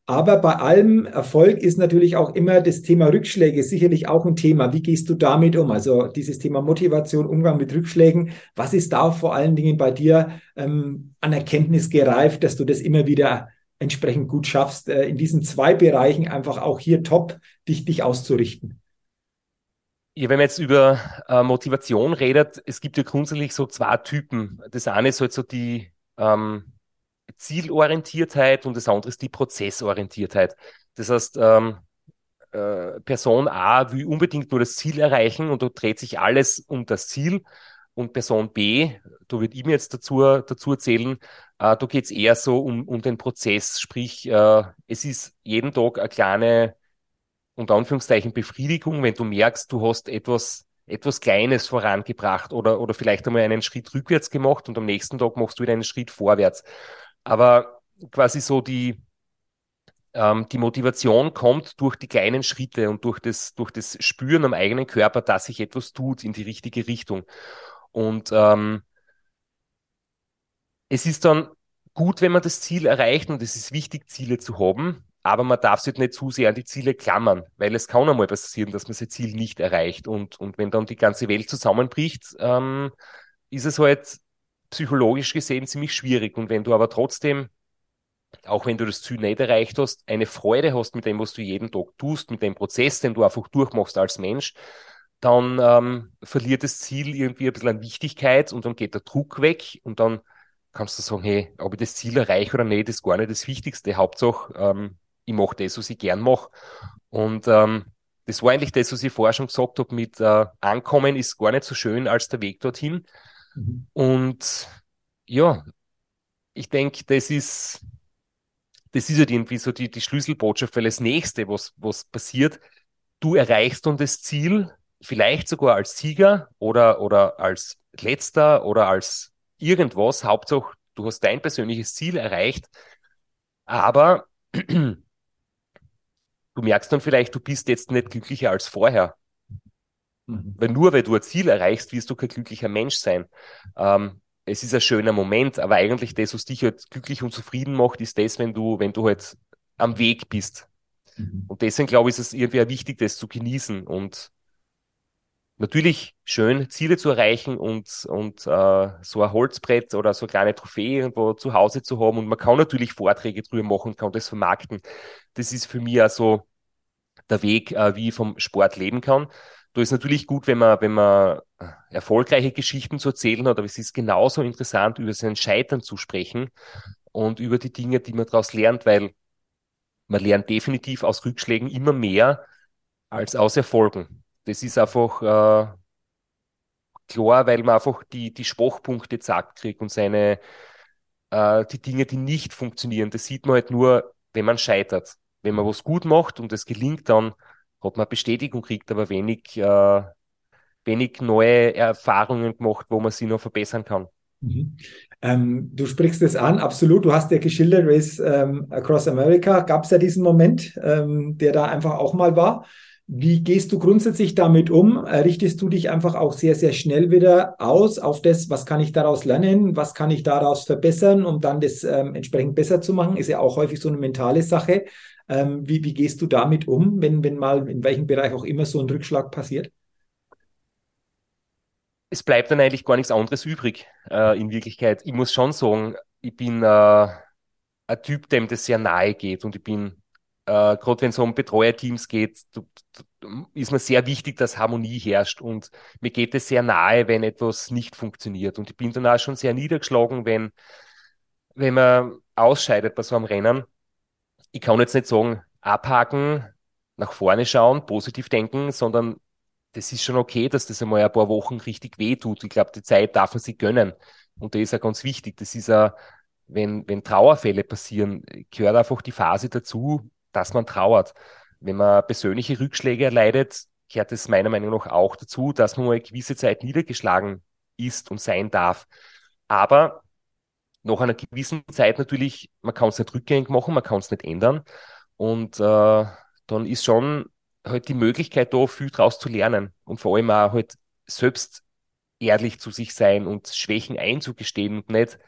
aber bei allem Erfolg ist natürlich auch immer das Thema Rückschläge sicherlich auch ein Thema. Wie gehst du damit um? Also dieses Thema Motivation, Umgang mit Rückschlägen. Was ist da vor allen Dingen bei dir ähm, an Erkenntnis gereift, dass du das immer wieder entsprechend gut schaffst, äh, in diesen zwei Bereichen einfach auch hier top dich, dich auszurichten? Ja, wenn man jetzt über äh, Motivation redet, es gibt ja grundsätzlich so zwei Typen. Das eine ist halt so die ähm, Zielorientiertheit und das andere ist die Prozessorientiertheit. Das heißt, ähm, äh, Person A will unbedingt nur das Ziel erreichen und da dreht sich alles um das Ziel. Und Person B, da würde ich mir jetzt dazu, dazu erzählen, äh, da geht es eher so um, um den Prozess, sprich, äh, es ist jeden Tag eine kleine, unter Anführungszeichen, Befriedigung, wenn du merkst, du hast etwas etwas Kleines vorangebracht oder, oder vielleicht einmal einen Schritt rückwärts gemacht und am nächsten Tag machst du wieder einen Schritt vorwärts. Aber quasi so die, ähm, die Motivation kommt durch die kleinen Schritte und durch das, durch das Spüren am eigenen Körper, dass sich etwas tut in die richtige Richtung. Und ähm, es ist dann gut, wenn man das Ziel erreicht und es ist wichtig, Ziele zu haben, aber man darf sich nicht zu sehr an die Ziele klammern, weil es kann einmal passieren, dass man sein Ziel nicht erreicht. Und, und wenn dann die ganze Welt zusammenbricht, ähm, ist es halt psychologisch gesehen ziemlich schwierig. Und wenn du aber trotzdem, auch wenn du das Ziel nicht erreicht hast, eine Freude hast mit dem, was du jeden Tag tust, mit dem Prozess, den du einfach durchmachst als Mensch, dann ähm, verliert das Ziel irgendwie ein bisschen an Wichtigkeit und dann geht der Druck weg und dann kannst du sagen, hey, ob ich das Ziel erreiche oder nicht, ist gar nicht das Wichtigste. Hauptsache, ähm, ich mache das, was ich gern mache. Und ähm, das war eigentlich das, was ich vorher schon gesagt habe, mit äh, Ankommen ist gar nicht so schön als der Weg dorthin. Mhm. Und ja, ich denke, das ist, das ist halt irgendwie so die, die Schlüsselbotschaft, weil das nächste, was, was passiert, du erreichst dann das Ziel, vielleicht sogar als Sieger oder, oder als Letzter oder als irgendwas. Hauptsache, du hast dein persönliches Ziel erreicht. Aber [CLEARS THROAT] du merkst dann vielleicht, du bist jetzt nicht glücklicher als vorher. Mhm. Weil nur weil du ein Ziel erreichst, wirst du kein glücklicher Mensch sein. Ähm, es ist ein schöner Moment, aber eigentlich das, was dich halt glücklich und zufrieden macht, ist das, wenn du, wenn du halt am Weg bist. Mhm. Und deswegen glaube ich, ist es irgendwie wichtig, das zu genießen und natürlich schön, Ziele zu erreichen und, und äh, so ein Holzbrett oder so eine kleine Trophäe irgendwo zu Hause zu haben. Und man kann natürlich Vorträge drüber machen, kann das vermarkten. Das ist für mich also der Weg, äh, wie ich vom Sport leben kann. Da ist natürlich gut, wenn man, wenn man äh, erfolgreiche Geschichten zu erzählen hat, aber es ist genauso interessant, über sein Scheitern zu sprechen und über die Dinge, die man daraus lernt, weil man lernt definitiv aus Rückschlägen immer mehr als aus Erfolgen. Das ist einfach äh, klar, weil man einfach die, die Schwachpunkte gesagt kriegt und seine, äh, die Dinge, die nicht funktionieren, das sieht man halt nur, wenn man scheitert. Wenn man was gut macht und es gelingt, dann hat man Bestätigung kriegt, aber wenig, äh, wenig neue Erfahrungen gemacht, wo man sie noch verbessern kann. Mhm. Ähm, du sprichst es an, absolut. Du hast ja geschildert, Race ähm, Across America. Gab es ja diesen Moment, ähm, der da einfach auch mal war. Wie gehst du grundsätzlich damit um? Richtest du dich einfach auch sehr, sehr schnell wieder aus auf das, was kann ich daraus lernen, was kann ich daraus verbessern, um dann das ähm, entsprechend besser zu machen? Ist ja auch häufig so eine mentale Sache. Ähm, wie, wie gehst du damit um, wenn, wenn mal in welchem Bereich auch immer so ein Rückschlag passiert? Es bleibt dann eigentlich gar nichts anderes übrig äh, in Wirklichkeit. Ich muss schon sagen, ich bin äh, ein Typ, dem das sehr nahe geht und ich bin äh, gerade wenn es um Betreuerteams geht, ist mir sehr wichtig, dass Harmonie herrscht. Und mir geht es sehr nahe, wenn etwas nicht funktioniert. Und ich bin dann auch schon sehr niedergeschlagen, wenn, wenn man ausscheidet bei so einem Rennen. Ich kann jetzt nicht sagen, abhaken, nach vorne schauen, positiv denken, sondern das ist schon okay, dass das einmal ein paar Wochen richtig weh tut. Ich glaube, die Zeit darf man sich gönnen. Und das ist ja ganz wichtig. Das ist ja, wenn, wenn Trauerfälle passieren, gehört einfach die Phase dazu, dass man trauert. Wenn man persönliche Rückschläge erleidet, gehört es meiner Meinung nach auch dazu, dass man mal eine gewisse Zeit niedergeschlagen ist und sein darf. Aber nach einer gewissen Zeit natürlich, man kann es nicht rückgängig machen, man kann es nicht ändern. Und äh, dann ist schon halt die Möglichkeit da, viel draus zu lernen und vor allem auch halt selbst ehrlich zu sich sein und Schwächen einzugestehen und nicht,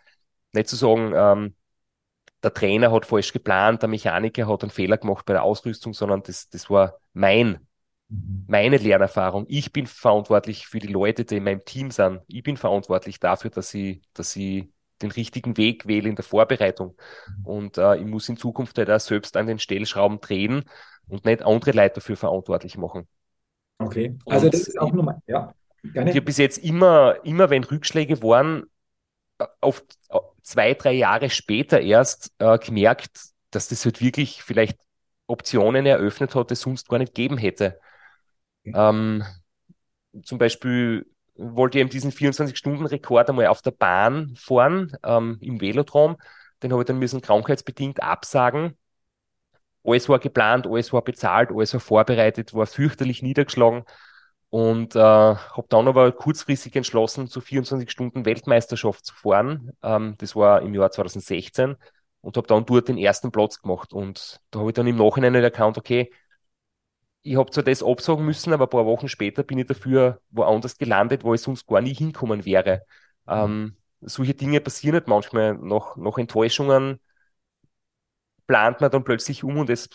nicht zu sagen, ähm, der Trainer hat falsch geplant, der Mechaniker hat einen Fehler gemacht bei der Ausrüstung, sondern das, das war mein, mhm. meine Lernerfahrung. Ich bin verantwortlich für die Leute, die in meinem Team sind. Ich bin verantwortlich dafür, dass sie, dass sie den richtigen Weg wählen in der Vorbereitung. Und äh, ich muss in Zukunft halt auch selbst an den Stellschrauben drehen und nicht andere Leute dafür verantwortlich machen. Okay, also und das ist auch nochmal, ja. Gerne. Ich habe bis jetzt immer, immer wenn Rückschläge waren, oft zwei, drei Jahre später erst äh, gemerkt, dass das halt wirklich vielleicht Optionen eröffnet hat, die es sonst gar nicht geben hätte. Ähm, zum Beispiel wollte eben diesen 24-Stunden-Rekord einmal auf der Bahn fahren, ähm, im Velodrom. Den habe ich dann müssen krankheitsbedingt absagen. Alles war geplant, alles war bezahlt, alles war vorbereitet, war fürchterlich niedergeschlagen und äh, habe dann aber kurzfristig entschlossen, zur 24 Stunden Weltmeisterschaft zu fahren. Ähm, das war im Jahr 2016. und habe dann dort den ersten Platz gemacht. Und da habe ich dann im Nachhinein erkannt, okay, ich habe zwar das absagen müssen, aber ein paar Wochen später bin ich dafür woanders gelandet, wo ich sonst gar nie hinkommen wäre. Ähm, solche Dinge passieren halt manchmal nach, nach Enttäuschungen, plant man dann plötzlich um und es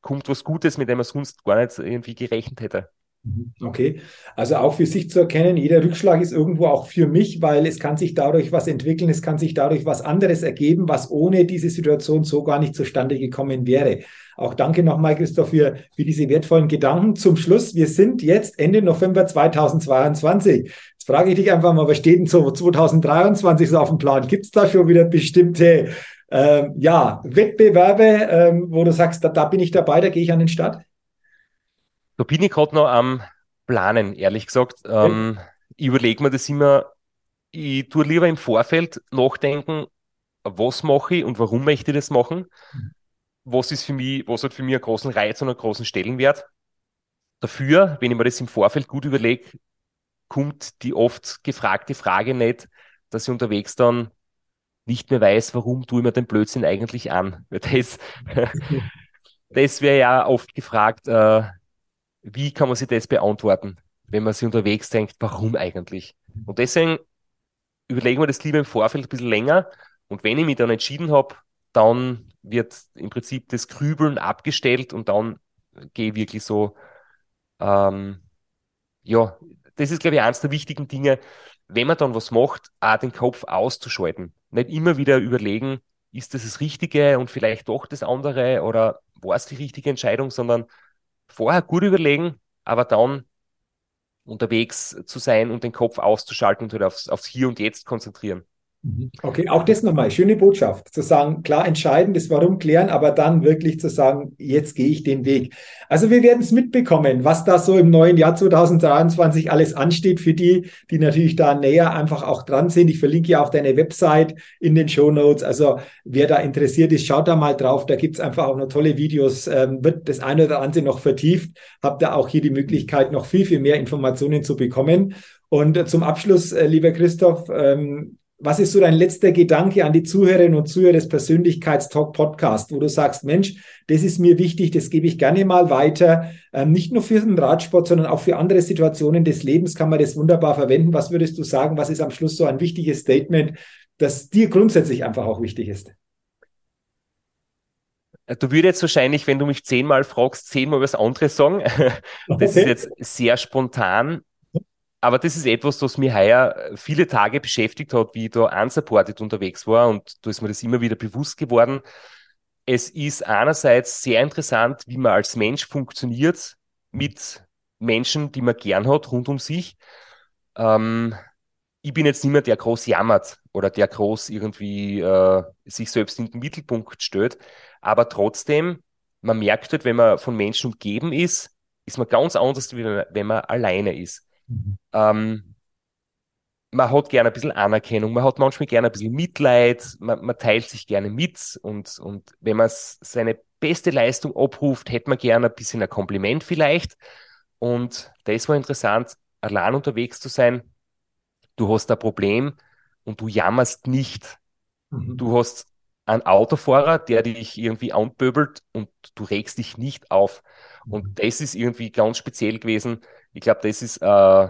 kommt was Gutes, mit dem man sonst gar nicht irgendwie gerechnet hätte. Mhm. Okay, also auch für sich zu erkennen, jeder Rückschlag ist irgendwo auch für mich, weil es kann sich dadurch was entwickeln, es kann sich dadurch was anderes ergeben, was ohne diese Situation so gar nicht zustande gekommen wäre. Auch danke nochmal, Christoph, für, für diese wertvollen Gedanken. Zum Schluss, wir sind jetzt Ende November 2022. Jetzt frage ich dich einfach mal, was steht denn so 2023 so auf dem Plan? Gibt es da schon wieder bestimmte ähm, ja, Wettbewerbe, ähm, wo du sagst, da, da bin ich dabei, da gehe ich an den Start? Da bin ich gerade noch am Planen, ehrlich gesagt. Ähm, ich überlege mir das immer, ich tue lieber im Vorfeld nachdenken, was mache ich und warum möchte ich das machen. Was ist für mich, was hat für mich einen großen Reiz und einen großen Stellenwert. Dafür, wenn ich mir das im Vorfeld gut überlege, kommt die oft gefragte Frage nicht, dass ich unterwegs dann nicht mehr weiß, warum tue ich mir den Blödsinn eigentlich an. [LAUGHS] Das, [LAUGHS] das wäre ja oft gefragt, äh, wie kann man sich das beantworten, wenn man sich unterwegs denkt, warum eigentlich? Und deswegen überlegen wir das lieber im Vorfeld ein bisschen länger. Und wenn ich mich dann entschieden habe, dann wird im Prinzip das Grübeln abgestellt und dann gehe ich wirklich so, ähm, ja, das ist, glaube ich, eines der wichtigen Dinge, wenn man dann was macht, auch den Kopf auszuschalten. Nicht immer wieder überlegen, ist das das Richtige und vielleicht doch das andere oder war es die richtige Entscheidung, sondern vorher gut überlegen, aber dann unterwegs zu sein und den Kopf auszuschalten und halt aufs, aufs Hier und Jetzt konzentrieren. Mhm. Okay, auch das nochmal, schöne Botschaft, zu sagen, klar entscheiden, das Warum klären, aber dann wirklich zu sagen, jetzt gehe ich den Weg. Also wir werden es mitbekommen, was da so im neuen Jahr 2023 alles ansteht für die, die natürlich da näher einfach auch dran sind. Ich verlinke ja auch deine Website in den Show Notes. Also wer da interessiert ist, schaut da mal drauf. Da gibt's einfach auch noch tolle Videos, ähm, wird das eine oder andere noch vertieft. Habt da auch hier die Möglichkeit, noch viel, viel mehr Informationen zu bekommen. Und zum Abschluss, äh, lieber Christoph, ähm, was ist so dein letzter Gedanke an die Zuhörerinnen und Zuhörer des Persönlichkeitstalk Podcast, wo du sagst, Mensch, das ist mir wichtig, das gebe ich gerne mal weiter. Ähm, nicht nur für den Radsport, sondern auch für andere Situationen des Lebens kann man das wunderbar verwenden. Was würdest du sagen? Was ist am Schluss so ein wichtiges Statement, das dir grundsätzlich einfach auch wichtig ist? Äh, du würdest jetzt wahrscheinlich, wenn du mich zehnmal fragst, zehnmal was anderes sagen. [LAUGHS] Das okay. ist jetzt sehr spontan aber das ist etwas, was mich heuer viele Tage beschäftigt hat, wie ich da unsupported unterwegs war und da ist mir das immer wieder bewusst geworden. Es ist einerseits sehr interessant, wie man als Mensch funktioniert mit Menschen, die man gern hat, rund um sich. Ähm, ich bin jetzt mehr der groß jammert oder der groß irgendwie äh, sich selbst in den Mittelpunkt stellt, aber trotzdem, man merkt halt, wenn man von Menschen umgeben ist, ist man ganz anders, wie wenn man alleine ist. Mhm. Ähm, man hat gerne ein bisschen Anerkennung, man hat manchmal gerne ein bisschen Mitleid, man, man teilt sich gerne mit und, und wenn man seine beste Leistung abruft, hätte man gerne ein bisschen ein Kompliment vielleicht. Und das war interessant, allein unterwegs zu sein. Du hast ein Problem und du jammerst nicht. Mhm. Du hast einen Autofahrer, der dich irgendwie anpöbelt und du regst dich nicht auf. Und mhm. das ist irgendwie ganz speziell gewesen. Ich glaube, das ist, äh,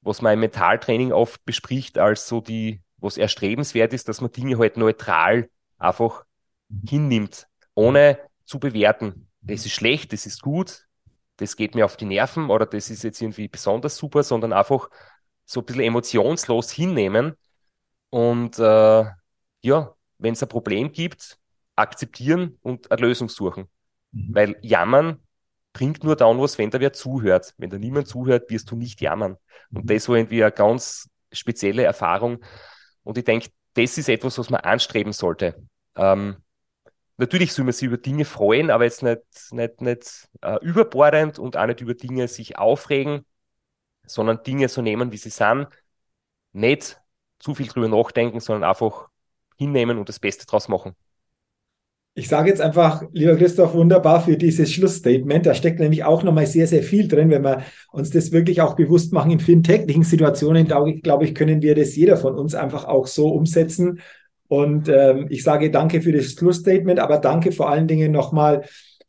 was man im Mentaltraining oft bespricht, als so die, was erstrebenswert ist, dass man Dinge halt neutral einfach mhm. hinnimmt, ohne zu bewerten. Das ist schlecht, das ist gut, das geht mir auf die Nerven oder das ist jetzt irgendwie besonders super, sondern einfach so ein bisschen emotionslos hinnehmen und äh, ja, wenn es ein Problem gibt, akzeptieren und eine Lösung suchen. Mhm. Weil jammern bringt nur dann was, wenn da wer zuhört. Wenn da niemand zuhört, wirst du nicht jammern. Und mhm. das war irgendwie eine ganz spezielle Erfahrung. Und ich denke, das ist etwas, was man anstreben sollte. Ähm, natürlich soll man sich über Dinge freuen, aber jetzt nicht, nicht, nicht äh, überbordend und auch nicht über Dinge sich aufregen, sondern Dinge so nehmen, wie sie sind. Nicht zu viel drüber nachdenken, sondern einfach hinnehmen und das Beste draus machen. Ich sage jetzt einfach, lieber Christoph, wunderbar für dieses Schlussstatement. Da steckt nämlich auch nochmal sehr, sehr viel drin, wenn wir uns das wirklich auch bewusst machen in vielen täglichen Situationen. Glaube ich, können wir das jeder von uns einfach auch so umsetzen. Und ähm, ich sage danke für das Schlussstatement, aber danke vor allen Dingen nochmal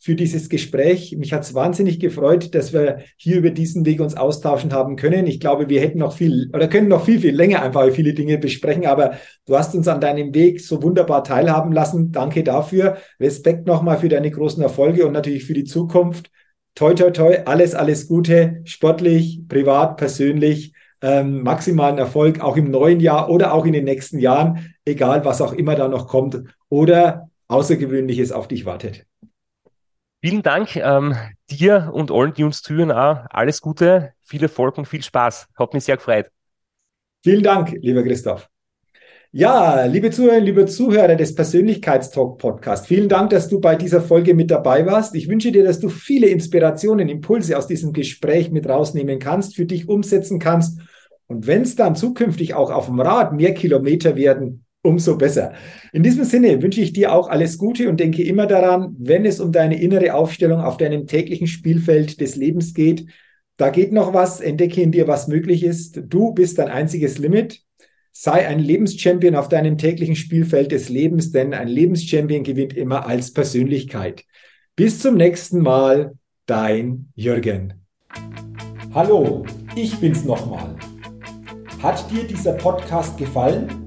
für dieses Gespräch. Mich hat es wahnsinnig gefreut, dass wir hier über diesen Weg uns austauschen haben können. Ich glaube, wir hätten noch viel oder können noch viel, viel länger einfach viele Dinge besprechen, aber du hast uns an deinem Weg so wunderbar teilhaben lassen. Danke dafür. Respekt nochmal für deine großen Erfolge und natürlich für die Zukunft. Toi, toi, toi, alles, alles Gute, sportlich, privat, persönlich. Ähm, maximalen Erfolg auch im neuen Jahr oder auch in den nächsten Jahren, egal was auch immer da noch kommt oder Außergewöhnliches auf dich wartet. Vielen Dank ähm, dir und allen, die uns zuhören, alles Gute, viel Erfolg und viel Spaß. Hat mich sehr gefreut. Vielen Dank, lieber Christoph. Ja, liebe Zuhörer, liebe Zuhörer des Persönlichkeitstalk Podcast, vielen Dank, dass du bei dieser Folge mit dabei warst. Ich wünsche dir, dass du viele Inspirationen, Impulse aus diesem Gespräch mit rausnehmen kannst, für dich umsetzen kannst. Und wenn es dann zukünftig auch auf dem Rad mehr Kilometer werden, umso besser. In diesem Sinne wünsche ich dir auch alles Gute und denke immer daran, wenn es um deine innere Aufstellung auf deinem täglichen Spielfeld des Lebens geht, da geht noch was, entdecke in dir, was möglich ist. Du bist dein einziges Limit. Sei ein Lebenschampion auf deinem täglichen Spielfeld des Lebens, denn ein Lebenschampion gewinnt immer als Persönlichkeit. Bis zum nächsten Mal, dein Jürgen. Hallo, ich bin's nochmal. Hat dir dieser Podcast gefallen?